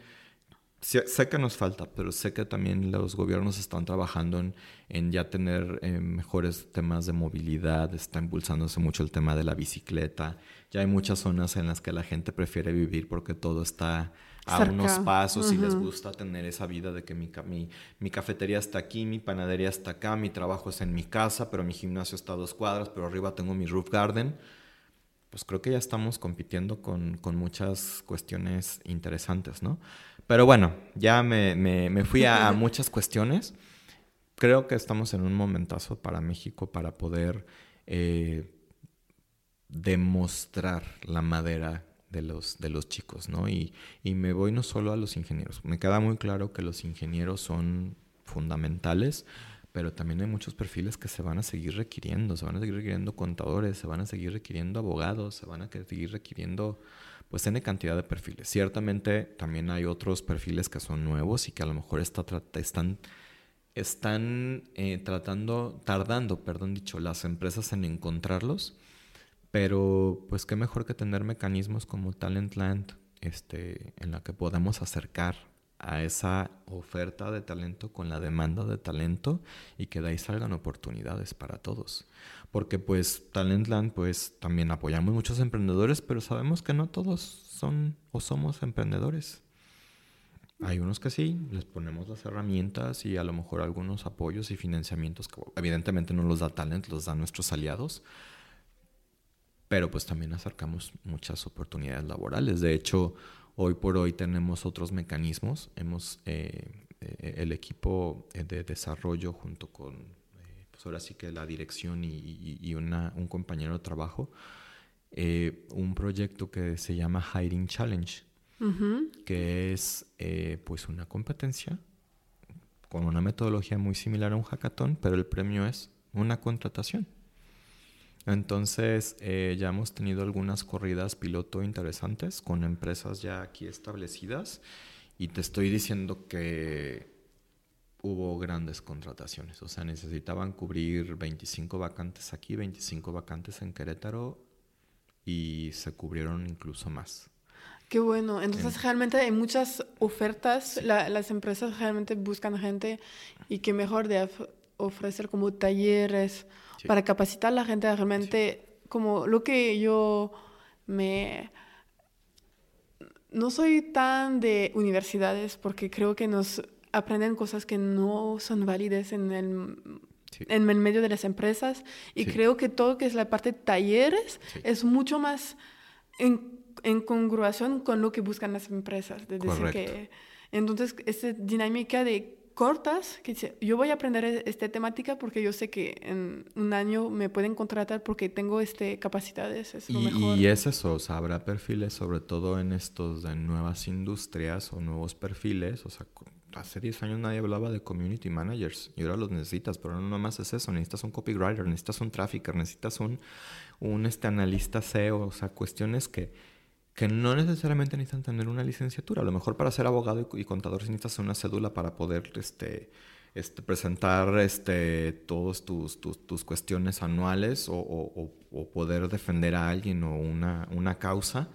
sé que nos falta, pero sé que también los gobiernos están trabajando en, ya tener eh, mejores temas de movilidad, está impulsándose mucho el tema de la bicicleta. Ya hay muchas zonas en las que la gente prefiere vivir porque todo está a unos pasos y les gusta tener esa vida de que mi, mi, mi, cafetería está aquí, mi panadería está acá, mi trabajo es en mi casa, pero mi gimnasio está a dos cuadras, pero arriba tengo mi roof garden. Pues creo que ya estamos compitiendo con, con muchas cuestiones interesantes, ¿no? Pero bueno, ya me, me, fui a, muchas cuestiones. Creo que estamos en un momentazo para México para poder eh, demostrar la madera de los, de los chicos, ¿no? Y, y me voy no solo a los ingenieros. Me queda muy claro que los ingenieros son fundamentales, pero también hay muchos perfiles que se van a seguir requiriendo. Se van a seguir requiriendo contadores, se van a seguir requiriendo abogados, se van a seguir requiriendo pues tiene cantidad de perfiles. Ciertamente también hay otros perfiles que son nuevos y que a lo mejor está, están, están eh, tratando, tardando, perdón dicho, las empresas en encontrarlos, pero pues qué mejor que tener mecanismos como Talentland este, en la que podamos acercar a esa oferta de talento con la demanda de talento y que de ahí salgan oportunidades para todos. Porque pues Talentland pues también apoyamos muchos emprendedores, pero sabemos que no todos son o somos emprendedores. Hay unos que sí, les ponemos las herramientas y a lo mejor algunos apoyos y financiamientos que evidentemente no los da Talent, los dan nuestros aliados. Pero pues también acercamos muchas oportunidades laborales. De hecho, Hoy por hoy tenemos otros mecanismos. Hemos, eh, eh, el equipo de desarrollo junto con, eh, pues ahora sí que la dirección y, un compañero de trabajo, un proyecto que se llama Hiring Challenge, que es pues una competencia con una metodología muy similar a un hackathon, pero el premio es una contratación. Entonces, eh, ya hemos tenido algunas corridas piloto interesantes con empresas ya aquí establecidas y te estoy diciendo que hubo grandes contrataciones. O sea, necesitaban cubrir 25 vacantes aquí, 25 vacantes en Querétaro y se cubrieron incluso más. Qué bueno. Entonces, realmente hay muchas ofertas. las empresas realmente buscan gente y qué mejor de ofrecer como talleres para capacitar a la gente realmente, como lo que yo me... No soy tan de universidades porque creo que nos aprenden cosas que no son válidas en el, en el medio de las empresas y creo que todo que es la parte de talleres es mucho más en, en, congruación con lo que buscan las empresas. De decir que, entonces, esa dinámica de cortas, que dice, yo voy a aprender e-, esta temática porque yo sé que en un año me pueden contratar porque tengo este capacidades, es lo y, mejor. Y es eso, o sea, habrá perfiles, sobre todo en estos de nuevas industrias o nuevos perfiles, o sea, hace 10 años nadie hablaba de community managers y ahora los necesitas, pero no nomás es eso, necesitas un copywriter, necesitas un trafficker, necesitas un, un este analista SEO, o sea, cuestiones que que no necesariamente necesitan tener una licenciatura. A lo mejor para ser abogado y, contador necesitas una cédula para poder este, este, presentar este, todas tus, tus, cuestiones anuales o, poder defender a alguien o una, una causa.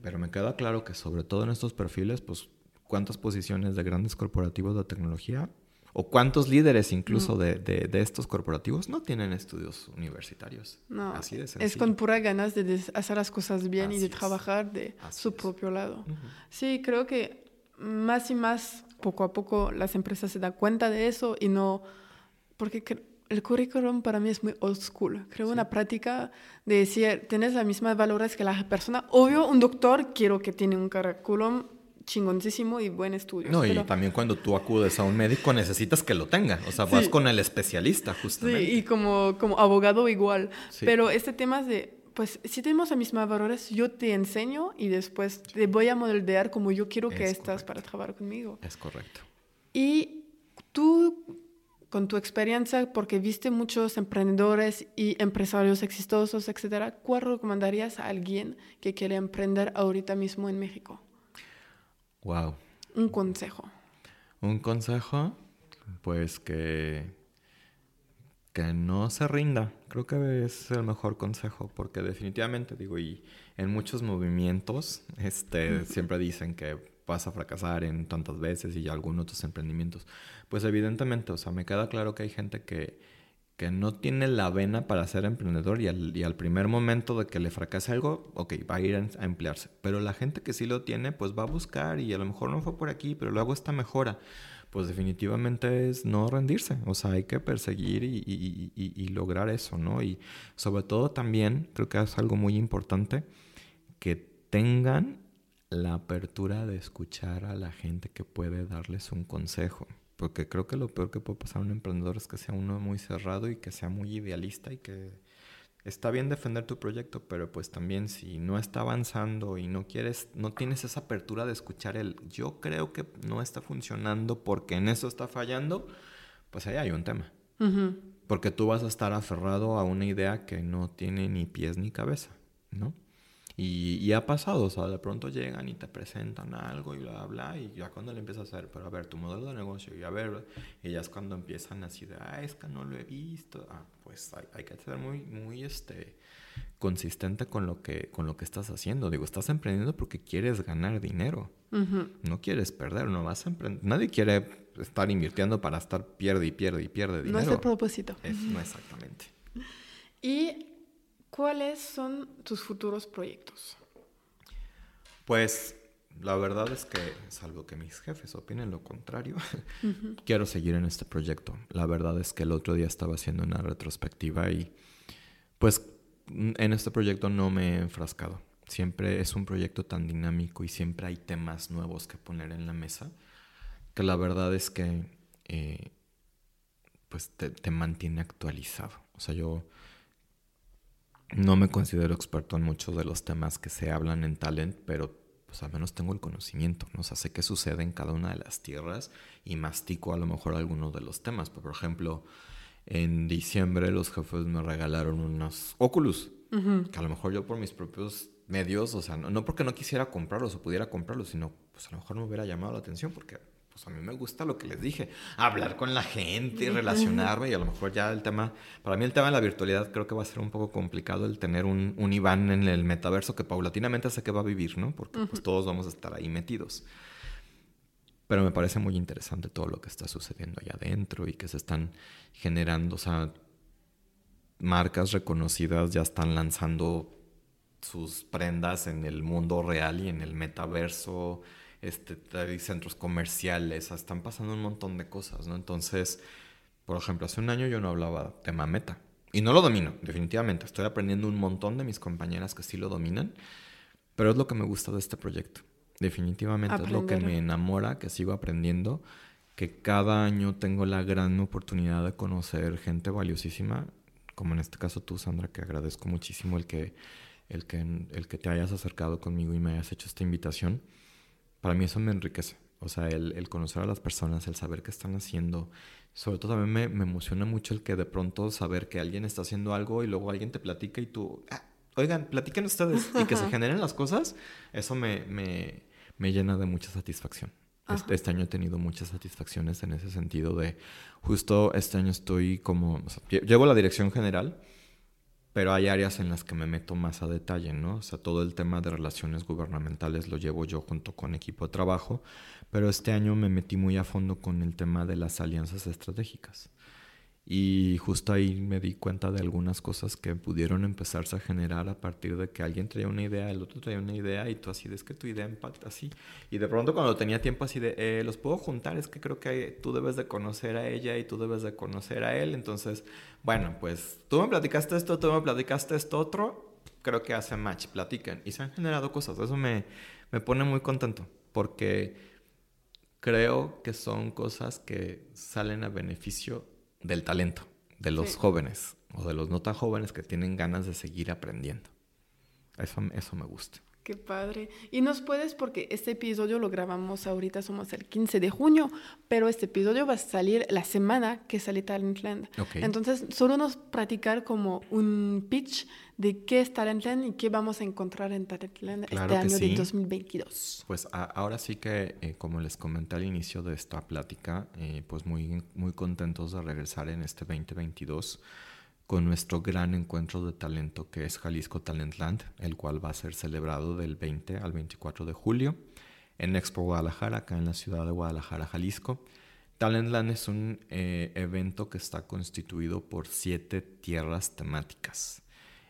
Pero me queda claro que sobre todo en estos perfiles, pues cuántas posiciones de grandes corporativos de tecnología o cuántos líderes incluso de, de, estos corporativos no tienen estudios universitarios. No, Así de es con pura ganas de hacer las cosas bien y de trabajar de su propio lado. Sí, creo que más y más, poco a poco, las empresas se dan cuenta de eso y no, porque el currículum para mí es muy old school. Creo una práctica de decir, tienes las mismas valores que la persona. Obvio, un doctor quiero que tiene un currículum chingoncísimo y buen estudio. No, y también cuando tú acudes a un médico necesitas que lo tenga, o sea, vas con el especialista justamente. Sí, y como, como abogado igual. Pero este tema es de, pues si tenemos los mismos valores, yo te enseño y después te voy a moldear como yo quiero que estás para trabajar conmigo. Es correcto. Y tú, con tu experiencia, porque viste muchos emprendedores y empresarios exitosos, etcétera, ¿cuál recomendarías a alguien que quiere emprender ahorita mismo en México? Wow. Un consejo. Un consejo, pues que, que no se rinda. Creo que es el mejor consejo, porque definitivamente, digo, y en muchos movimientos, este, siempre dicen que vas a fracasar en tantas veces y algunos otros emprendimientos. Pues evidentemente, o sea, me queda claro que hay gente que que no tiene la vena para ser emprendedor y al, primer momento de que le fracase algo, ok, va a ir a, emplearse. Pero la gente que sí lo tiene, pues va a buscar y a lo mejor no fue por aquí, pero luego esta mejora. Pues definitivamente es no rendirse, o sea, hay que perseguir y, y lograr eso, ¿no? Y sobre todo también, creo que es algo muy importante, que tengan la apertura de escuchar a la gente que puede darles un consejo. Porque creo que lo peor que puede pasar a un emprendedor es que sea uno muy cerrado y que sea muy idealista y que está bien defender tu proyecto, pero pues también si no está avanzando y no quieres, no tienes esa apertura de escuchar el yo creo que no está funcionando porque en eso está fallando, pues ahí hay un tema. Porque tú vas a estar aferrado a una idea que no tiene ni pies ni cabeza, ¿no? Y, ha pasado, o sea, de pronto llegan y te presentan algo y bla, bla, y ya cuando le empiezas a hacer, pero a ver, tu modelo de negocio, y a ver, y ya es cuando empiezan así de, ah, es que no lo he visto, ah, pues hay, hay que ser muy, muy, este, consistente con lo, que, con lo que estás haciendo. Digo, estás emprendiendo porque quieres ganar dinero, no quieres perder, no vas a emprender, nadie quiere estar invirtiendo para estar pierde y pierde y pierde dinero. No es el propósito. Es, no exactamente. Y ¿Cuáles son tus futuros proyectos? Pues la verdad es que, salvo que mis jefes opinen lo contrario, quiero seguir en este proyecto. La verdad es que el otro día estaba haciendo una retrospectiva y pues en este proyecto no me he enfrascado. Siempre es un proyecto tan dinámico y siempre hay temas nuevos que poner en la mesa que la verdad es que eh, pues te, te mantiene actualizado. O sea, yo no me considero experto en muchos de los temas que se hablan en Talent, pero pues al menos tengo el conocimiento, ¿no? O sea, sé qué sucede en cada una de las tierras y mastico a lo mejor algunos de los temas. Por ejemplo, en diciembre los jefes me regalaron unos Oculus, que a lo mejor yo por mis propios medios, o sea, no, no, porque no quisiera comprarlos o pudiera comprarlos, sino pues a lo mejor me hubiera llamado la atención porque pues a mí me gusta lo que les dije, hablar con la gente y relacionarme y a lo mejor ya el tema, para mí el tema de la virtualidad creo que va a ser un poco complicado el tener un, un Iván en el metaverso que paulatinamente sé que va a vivir, ¿no? Porque pues todos vamos a estar ahí metidos. Pero me parece muy interesante todo lo que está sucediendo allá adentro y que se están generando, o sea, marcas reconocidas ya están lanzando sus prendas en el mundo real y en el metaverso este, hay centros comerciales, están pasando un montón de cosas, ¿no? Entonces, por ejemplo, hace un año yo no hablaba tema meta. Y no lo domino, definitivamente. Estoy aprendiendo un montón de mis compañeras que sí lo dominan, pero es lo que me gusta de este proyecto. Definitivamente es lo que me enamora, que sigo aprendiendo, que cada año tengo la gran oportunidad de conocer gente valiosísima, como en este caso tú, Sandra, que agradezco muchísimo el que, el que, el que te hayas acercado conmigo y me hayas hecho esta invitación para mí eso me enriquece. O sea, el, conocer a las personas, el saber qué están haciendo. Sobre todo también me, me, emociona mucho el que de pronto saber que alguien está haciendo algo y luego alguien te platica y tú, ah, oigan, platiquen ustedes y que se generen las cosas. Eso me, me, me llena de mucha satisfacción. Este, este, año he tenido muchas satisfacciones en ese sentido de justo este año estoy como, llevo la dirección general pero hay áreas en las que me meto más a detalle, ¿no? O sea, todo el tema de relaciones gubernamentales lo llevo yo junto con equipo de trabajo, pero este año me metí muy a fondo con el tema de las alianzas estratégicas. Y justo ahí me di cuenta de algunas cosas que pudieron empezarse a generar a partir de que alguien traía una idea, el otro traía una idea y tú así, es que tu idea impacta así. Y de pronto cuando tenía tiempo así de, eh, los puedo juntar, es que creo que tú debes de conocer a ella y tú debes de conocer a él. Entonces, bueno, pues tú me platicaste esto, tú me platicaste esto otro, creo que hace match, platican. Y se han generado cosas, eso me, me pone muy contento porque creo que son cosas que salen a beneficio del talento, de los jóvenes o de los no tan jóvenes que tienen ganas de seguir aprendiendo. Eso, eso me gusta. Qué padre. Y nos puedes, porque este episodio lo grabamos ahorita, somos el 15 de junio, pero este episodio va a salir la semana que sale Talentland. Entonces, solo nos platicar como un pitch de qué es Talentland y qué vamos a encontrar en Talentland este año de 2022. Pues ahora sí que, eh, como les comenté al inicio de esta plática, eh, pues muy, muy contentos de regresar en este 2022 con nuestro gran encuentro de talento que es Jalisco Talentland, el cual va a ser celebrado del 20 al 24 de julio en Expo Guadalajara, acá en la ciudad de Guadalajara, Jalisco. Talentland es un eh, evento que está constituido por siete tierras temáticas.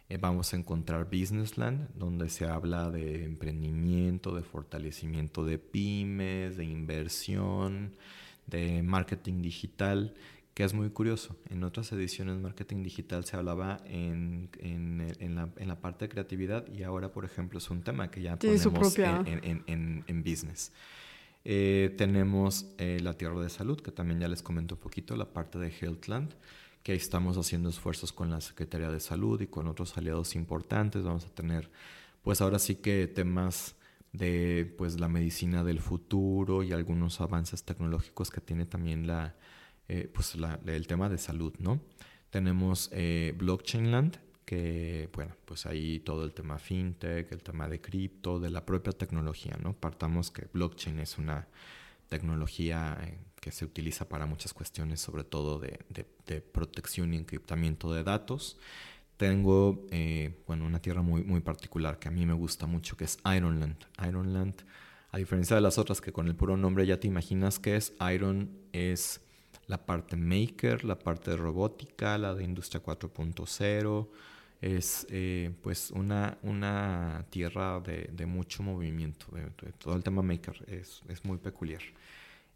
Eh, vamos a encontrar Businessland, donde se habla de emprendimiento, de fortalecimiento de pymes, de inversión, de marketing digital que es muy curioso. En otras ediciones marketing digital se hablaba en, en, la, en, la, parte de creatividad y ahora, por ejemplo, es un tema que ya ponemos en, business. Eh, tenemos eh, la Tierra de Salud, que también ya les comento un poquito, la parte de Healthland, que estamos haciendo esfuerzos con la Secretaría de Salud y con otros aliados importantes. Vamos a tener, pues ahora sí que temas de pues la medicina del futuro y algunos avances tecnológicos que tiene también la, eh, pues el tema de salud, ¿no? Tenemos eh, Blockchainland, que, bueno, pues ahí todo el tema fintech, el tema de cripto, de la propia tecnología, ¿no? Partamos que blockchain es una tecnología eh, que se utiliza para muchas cuestiones, sobre todo de, protección y encriptamiento de datos. Tengo, bueno, una tierra muy, muy particular que a mí me gusta mucho, que es Ironland. Ironland, a diferencia de las otras que con el puro nombre ya te imaginas que es, Iron es la parte maker, la parte de robótica, la de industria 4.0. Es eh, pues una, una tierra de, mucho movimiento. todo el tema maker es, muy peculiar.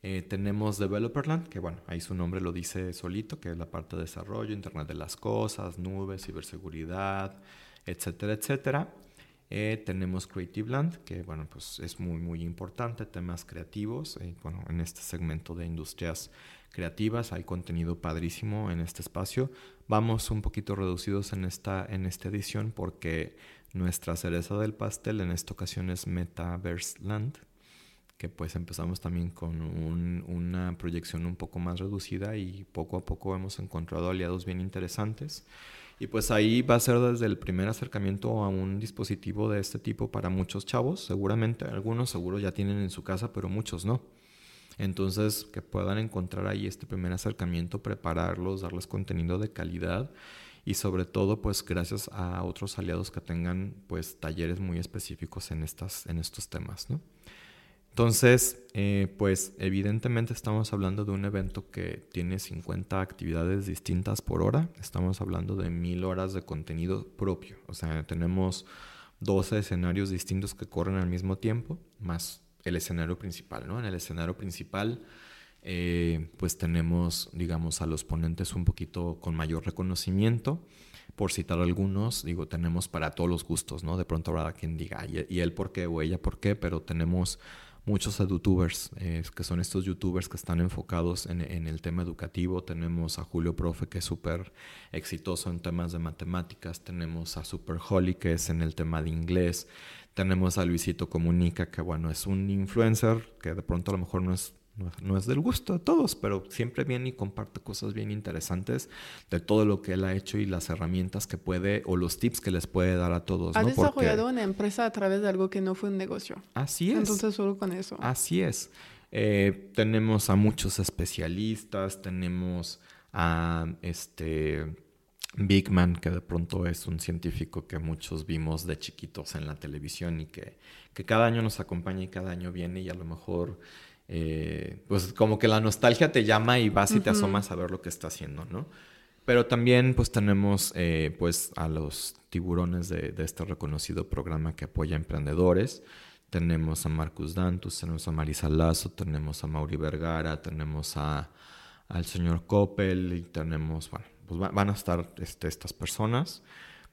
Eh, tenemos Developerland, que bueno, ahí su nombre lo dice solito, que es la parte de desarrollo, Internet de las Cosas, nubes, ciberseguridad, etcétera, etcétera. Eh, tenemos Creative Land, que bueno, pues es muy, muy importante, temas creativos, bueno, en este segmento de industrias creativas, hay contenido padrísimo en este espacio. Vamos un poquito reducidos en esta, en esta edición porque nuestra cereza del pastel en esta ocasión es Metaverse Land, que pues empezamos también con una proyección un poco más reducida y poco a poco hemos encontrado aliados bien interesantes. Y pues ahí va a ser desde el primer acercamiento a un dispositivo de este tipo para muchos chavos, seguramente algunos seguro ya tienen en su casa, pero muchos no. Entonces, que puedan encontrar ahí este primer acercamiento, prepararlos, darles contenido de calidad y sobre todo, pues gracias a otros aliados que tengan pues talleres muy específicos en, estas, en estos temas, ¿no? Entonces, eh, pues evidentemente estamos hablando de un evento que tiene 50 actividades distintas por hora. Estamos hablando de mil horas de contenido propio. O sea, tenemos 12 escenarios distintos que corren al mismo tiempo, más el escenario principal, ¿no? En el escenario principal, eh, pues tenemos, digamos, a los ponentes un poquito con mayor reconocimiento. Por citar algunos, digo, tenemos para todos los gustos, ¿no? De pronto habrá quien diga, ¿y, él por qué o ella por qué? Pero tenemos muchos youtubers, eh, que son estos youtubers que están enfocados en, en, el tema educativo. Tenemos a Julio Profe, que es súper exitoso en temas de matemáticas. Tenemos a Super Holly, que es en el tema de inglés. Tenemos a Luisito Comunica, que bueno, es un influencer que de pronto a lo mejor no es, no, es del gusto de todos, pero siempre viene y comparte cosas bien interesantes de todo lo que él ha hecho y las herramientas que puede o los tips que les puede dar a todos. Ha desarrollado una empresa a través de algo que no fue un negocio. Así es. Entonces solo con eso. Así es. Eh, tenemos a muchos especialistas, tenemos a este Big Man, que de pronto es un científico que muchos vimos de chiquitos en la televisión y que, que cada año nos acompaña y cada año viene y a lo mejor, eh, pues como que la nostalgia te llama y vas y te asomas a ver lo que está haciendo, ¿no? Pero también pues tenemos eh, pues a los tiburones de, de, este reconocido programa que apoya a emprendedores. Tenemos a Marcus Dantus, tenemos a Marisa Lazo, tenemos a Mauri Vergara, tenemos a, al señor Coppel y tenemos, bueno, pues van a estar este, estas personas.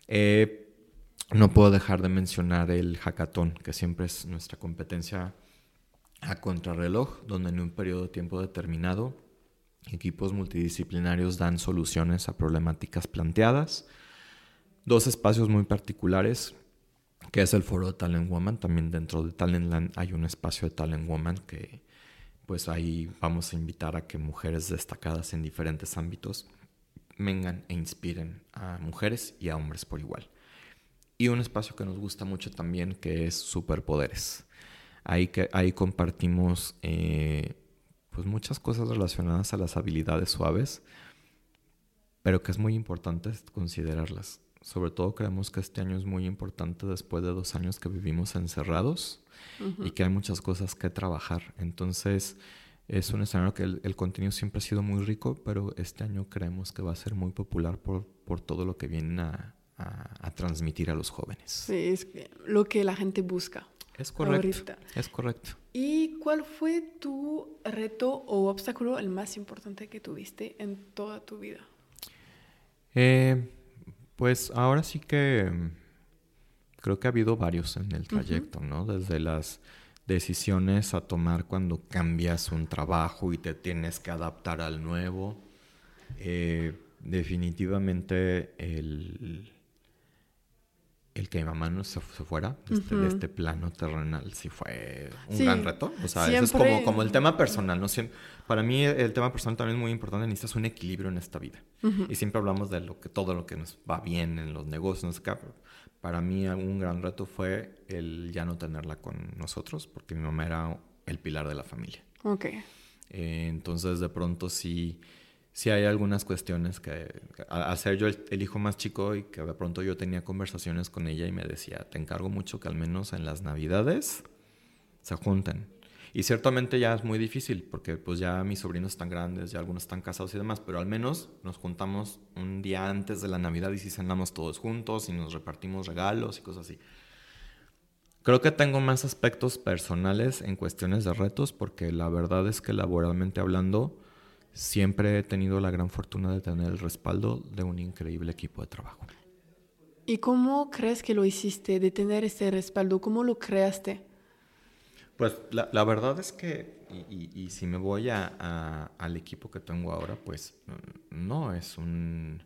Eh, no puedo dejar de mencionar el hackathon, que siempre es nuestra competencia a contrarreloj, donde en un periodo de tiempo determinado equipos multidisciplinarios dan soluciones a problemáticas planteadas. Dos espacios muy particulares, que es el foro de Talent Woman. También dentro de Talentland hay un espacio de Talent Woman que pues ahí vamos a invitar a que mujeres destacadas en diferentes ámbitos vengan e inspiren a mujeres y a hombres por igual. Y un espacio que nos gusta mucho también que es Superpoderes. Ahí, que, ahí compartimos eh, pues muchas cosas relacionadas a las habilidades suaves, pero que es muy importante considerarlas. Sobre todo creemos que este año es muy importante después de dos años que vivimos encerrados y que hay muchas cosas que trabajar. Entonces, es un escenario que el, contenido siempre ha sido muy rico, pero este año creemos que va a ser muy popular por, por todo lo que vienen a, a, transmitir a los jóvenes. Sí, es lo que la gente busca. Es correcto. Es correcto. ¿Y cuál fue tu reto o obstáculo el más importante que tuviste en toda tu vida? Eh, pues ahora sí que mm, creo que ha habido varios en el trayecto, ¿no? Desde las decisiones a tomar cuando cambias un trabajo y te tienes que adaptar al nuevo. Eh, definitivamente el, el que mi mamá no se, fuera de, este, este, plano terrenal sí fue un gran reto. O sea, eso es como, como el tema personal. ¿no? para mí el tema personal también es muy importante. Necesitas un equilibrio en esta vida. Y siempre hablamos de lo que todo lo que nos va bien en los negocios, no sé qué, para mí un gran reto fue el ya no tenerla con nosotros, porque mi mamá era el pilar de la familia. Ok. Eh, entonces, de pronto sí, sí hay algunas cuestiones que, al ser yo el, hijo más chico y que de pronto yo tenía conversaciones con ella y me decía, te encargo mucho que al menos en las navidades se junten. Y ciertamente ya es muy difícil porque pues ya mis sobrinos están grandes, ya algunos están casados y demás, pero al menos nos juntamos un día antes de la Navidad y si cenamos todos juntos y nos repartimos regalos y cosas así. Creo que tengo más aspectos personales en cuestiones de retos porque la verdad es que laboralmente hablando siempre he tenido la gran fortuna de tener el respaldo de un increíble equipo de trabajo. ¿Y cómo crees que lo hiciste de tener ese respaldo? ¿Cómo lo creaste? Pues la, la, verdad es que, y, y, si me voy a, al equipo que tengo ahora, pues no es un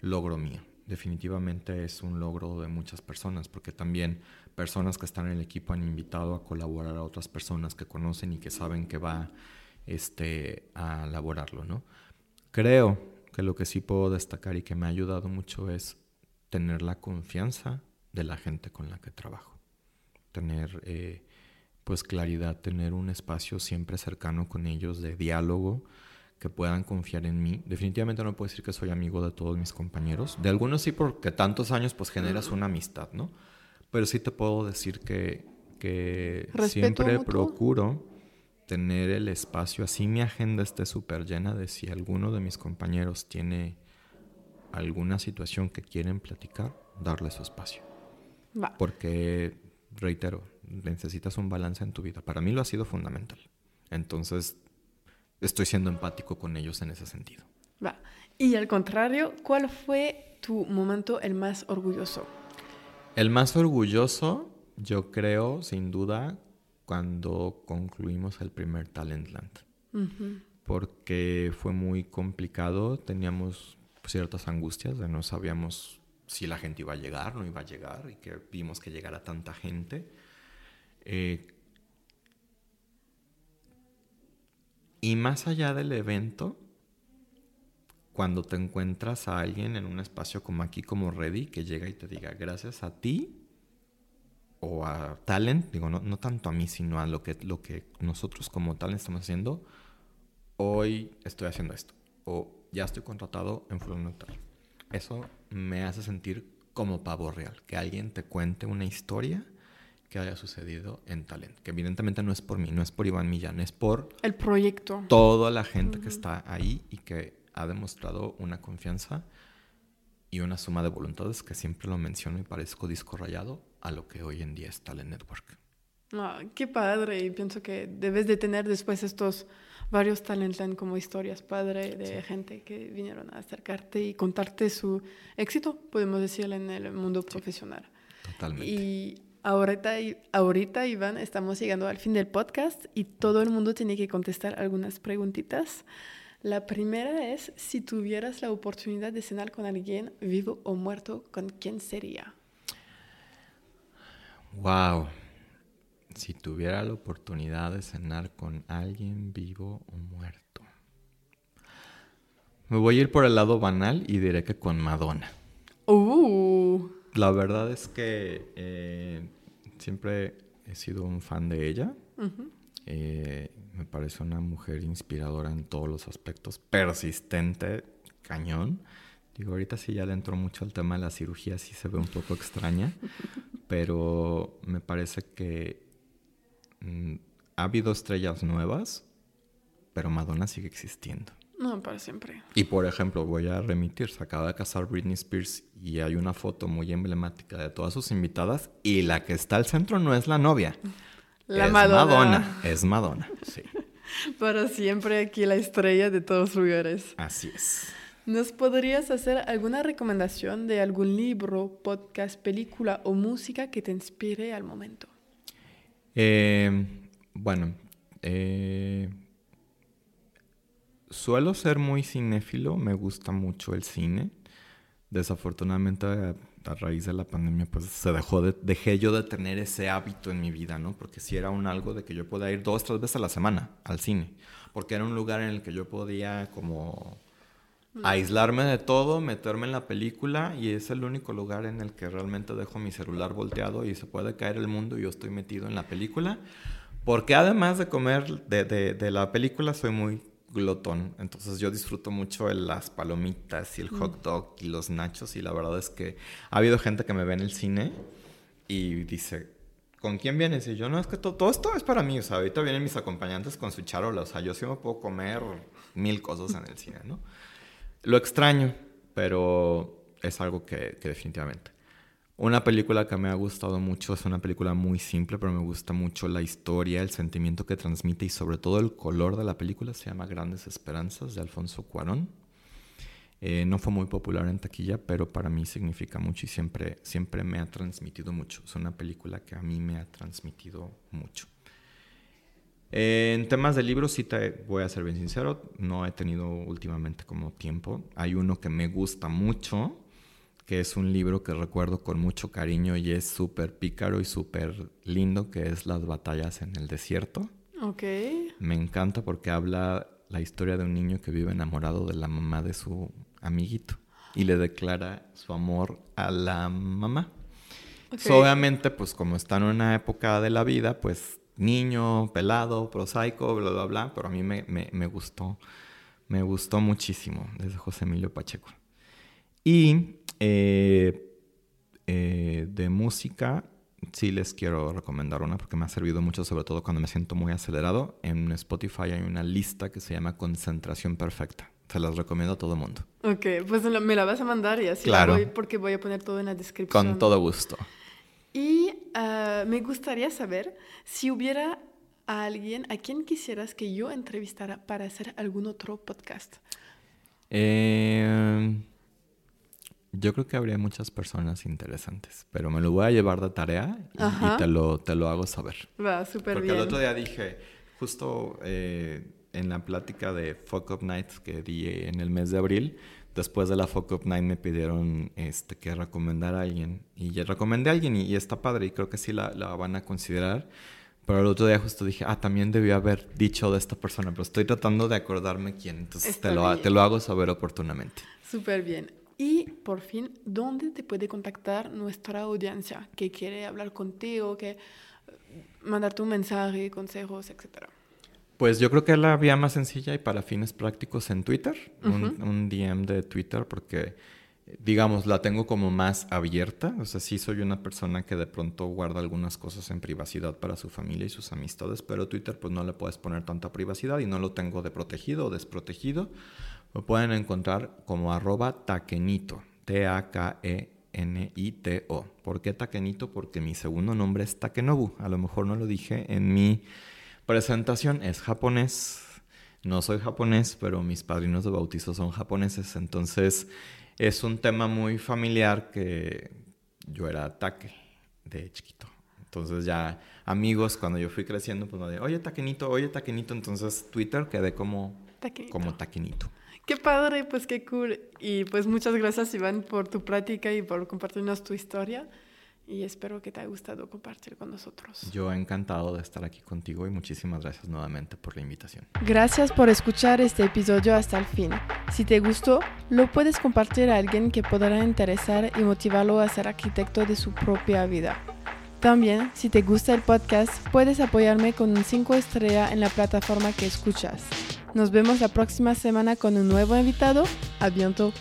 logro mío. Definitivamente es un logro de muchas personas, porque también personas que están en el equipo han invitado a colaborar a otras personas que conocen y que saben que va este, a elaborarlo, ¿no? Creo que lo que sí puedo destacar y que me ha ayudado mucho es tener la confianza de la gente con la que trabajo. Tener... Eh, pues claridad, tener un espacio siempre cercano con ellos de diálogo, que puedan confiar en mí. Definitivamente no puedo decir que soy amigo de todos mis compañeros. De algunos sí, porque tantos años pues generas una amistad, ¿no? Pero sí te puedo decir que, que siempre procuro tener el espacio, así mi agenda esté súper llena de si alguno de mis compañeros tiene alguna situación que quieren platicar, darle su espacio. Porque, reitero, necesitas un balance en tu vida. Para mí lo ha sido fundamental. Entonces, estoy siendo empático con ellos en ese sentido. Va. Y al contrario, ¿cuál fue tu momento el más orgulloso? El más orgulloso, yo creo, sin duda, cuando concluimos el primer Talentland. Porque fue muy complicado, teníamos ciertas angustias de no sabíamos si la gente iba a llegar, no iba a llegar, y que vimos que llegara tanta gente. Eh, y más allá del evento, cuando te encuentras a alguien en un espacio como aquí, como Ready, que llega y te diga, gracias a ti o a Talent, digo, no, no tanto a mí, sino a lo que, lo que nosotros como Talent estamos haciendo, hoy estoy haciendo esto, o ya estoy contratado en fulano tal. eso me hace sentir como pavo real, que alguien te cuente una historia que haya sucedido en Talent, que evidentemente no es por mí, no es por Iván Millán, es por el proyecto. Toda la gente que está ahí y que ha demostrado una confianza y una suma de voluntades que siempre lo menciono y parezco disco rayado a lo que hoy en día es Talent Network. Ah, qué padre, y pienso que debes de tener después estos varios talentos como historias padre de gente que vinieron a acercarte y contarte su éxito, podemos decir, en el mundo profesional. Totalmente. Y ahorita, ahorita, Iván, estamos llegando al fin del podcast y todo el mundo tiene que contestar algunas preguntitas. La primera es, si tuvieras la oportunidad de cenar con alguien vivo o muerto, ¿con quién sería? Wow. Si tuviera la oportunidad de cenar con alguien vivo o muerto. Me voy a ir por el lado banal y diré que con Madonna. Uh. La verdad es que eh, siempre he sido un fan de ella. Eh, me parece una mujer inspiradora en todos los aspectos, persistente, cañón. Digo, ahorita sí ya le entró mucho al tema de la cirugía, sí se ve un poco extraña, pero me parece que Mm, ha habido estrellas nuevas, pero Madonna sigue existiendo. No, para siempre. Y por ejemplo, voy a remitir, se acaba de casar Britney Spears y hay una foto muy emblemática de todas sus invitadas y la que está al centro no es la novia. La es Madonna. Es Madonna, sí. para siempre aquí la estrella de todos lugares. Así es. ¿Nos podrías hacer alguna recomendación de algún libro, podcast, película o música que te inspire al momento? Eh, bueno, eh, suelo ser muy cinéfilo, me gusta mucho el cine. Desafortunadamente, a, raíz de la pandemia, pues se dejó de, dejé yo de tener ese hábito en mi vida, ¿no? Porque si era un algo de que yo podía ir dos, tres veces a la semana al cine, porque era un lugar en el que yo podía como aislarme de todo, meterme en la película y es el único lugar en el que realmente dejo mi celular volteado y se puede caer el mundo y yo estoy metido en la película. Porque además de comer de, de, la película soy muy glotón, entonces yo disfruto mucho de las palomitas y el hot dog y los nachos y la verdad es que ha habido gente que me ve en el cine y dice, ¿con quién vienes? Y yo, no, es que todo, todo esto es para mí, o sea, ahorita vienen mis acompañantes con su charola, o sea, yo sí me puedo comer mil cosas en el cine, ¿no? Lo extraño, pero es algo que, definitivamente. Una película que me ha gustado mucho es una película muy simple, pero me gusta mucho la historia, el sentimiento que transmite y sobre todo el color de la película. Se llama Grandes Esperanzas de Alfonso Cuarón. Eh, no fue muy popular en taquilla, pero para mí significa mucho y siempre, siempre me ha transmitido mucho. Es una película que a mí me ha transmitido mucho en temas de libros, sí te voy a ser bien sincero, no he tenido últimamente como tiempo. Hay uno que me gusta mucho, que es un libro que recuerdo con mucho cariño y es súper pícaro y súper lindo, que es Las batallas en el desierto. Ok. Me encanta porque habla la historia de un niño que vive enamorado de la mamá de su amiguito y le declara su amor a la mamá. obviamente, pues como está en una época de la vida, pues niño, pelado, prosaico, bla, bla, bla, pero a mí me, me, gustó, me gustó muchísimo, desde José Emilio Pacheco. Y eh, eh, de música, sí les quiero recomendar una porque me ha servido mucho, sobre todo cuando me siento muy acelerado. En Spotify hay una lista que se llama Concentración Perfecta. Se las recomiendo a todo el mundo. Ok, pues me la vas a mandar y así claro. voy porque voy a poner todo en la descripción. Con todo gusto. Y ah, me gustaría saber si hubiera a alguien a quien quisieras que yo entrevistara para hacer algún otro podcast. Eh, yo creo que habría muchas personas interesantes, pero me lo voy a llevar de tarea y, te, lo, te lo hago saber. Va, súper bien. Porque el otro día dije, justo eh, en la plática de Fuck Up Nights que di en el mes de abril, después de la Fuck Up Night me pidieron este, que recomendara a alguien. Y ya recomendé a alguien y, está padre y creo que sí la, la, van a considerar. Pero el otro día justo dije, ah, también debió haber dicho de esta persona, pero estoy tratando de acordarme quién. Entonces te lo, te lo, hago saber oportunamente. Súper bien. Y por fin, ¿dónde te puede contactar nuestra audiencia que quiere hablar contigo, que mandarte un mensaje, consejos, etcétera? Pues yo creo que es la vía más sencilla y para fines prácticos en Twitter, un, DM de Twitter, porque digamos, la tengo como más abierta. O sea, sí soy una persona que de pronto guarda algunas cosas en privacidad para su familia y sus amistades, pero Twitter pues no le puedes poner tanta privacidad y no lo tengo de protegido o desprotegido. Me pueden encontrar como arroba taquenito, T-A-K-E-N-I-T-O. ¿Por qué taquenito? Porque mi segundo nombre es Takenobu. A lo mejor no lo dije en mi presentación, es japonés. No soy japonés, pero mis padrinos de bautizo son japoneses, entonces es un tema muy familiar que yo era ataque de chiquito. Entonces ya amigos, cuando yo fui creciendo, pues me decían, oye taquenito, oye taquenito. Entonces Twitter quedé como taquenito. como taquenito. Qué padre, pues qué cool. Y pues muchas gracias Iván por tu práctica y por compartirnos tu historia y espero que te haya gustado compartir con nosotros. Yo he encantado de estar aquí contigo y muchísimas gracias nuevamente por la invitación. Gracias por escuchar este episodio hasta el fin. Si te gustó, lo puedes compartir a alguien que podrá interesar y motivarlo a ser arquitecto de su propia vida. También, si te gusta el podcast, puedes apoyarme con un 5 estrella en la plataforma que escuchas. Nos vemos la próxima semana con un nuevo invitado. A bientôt.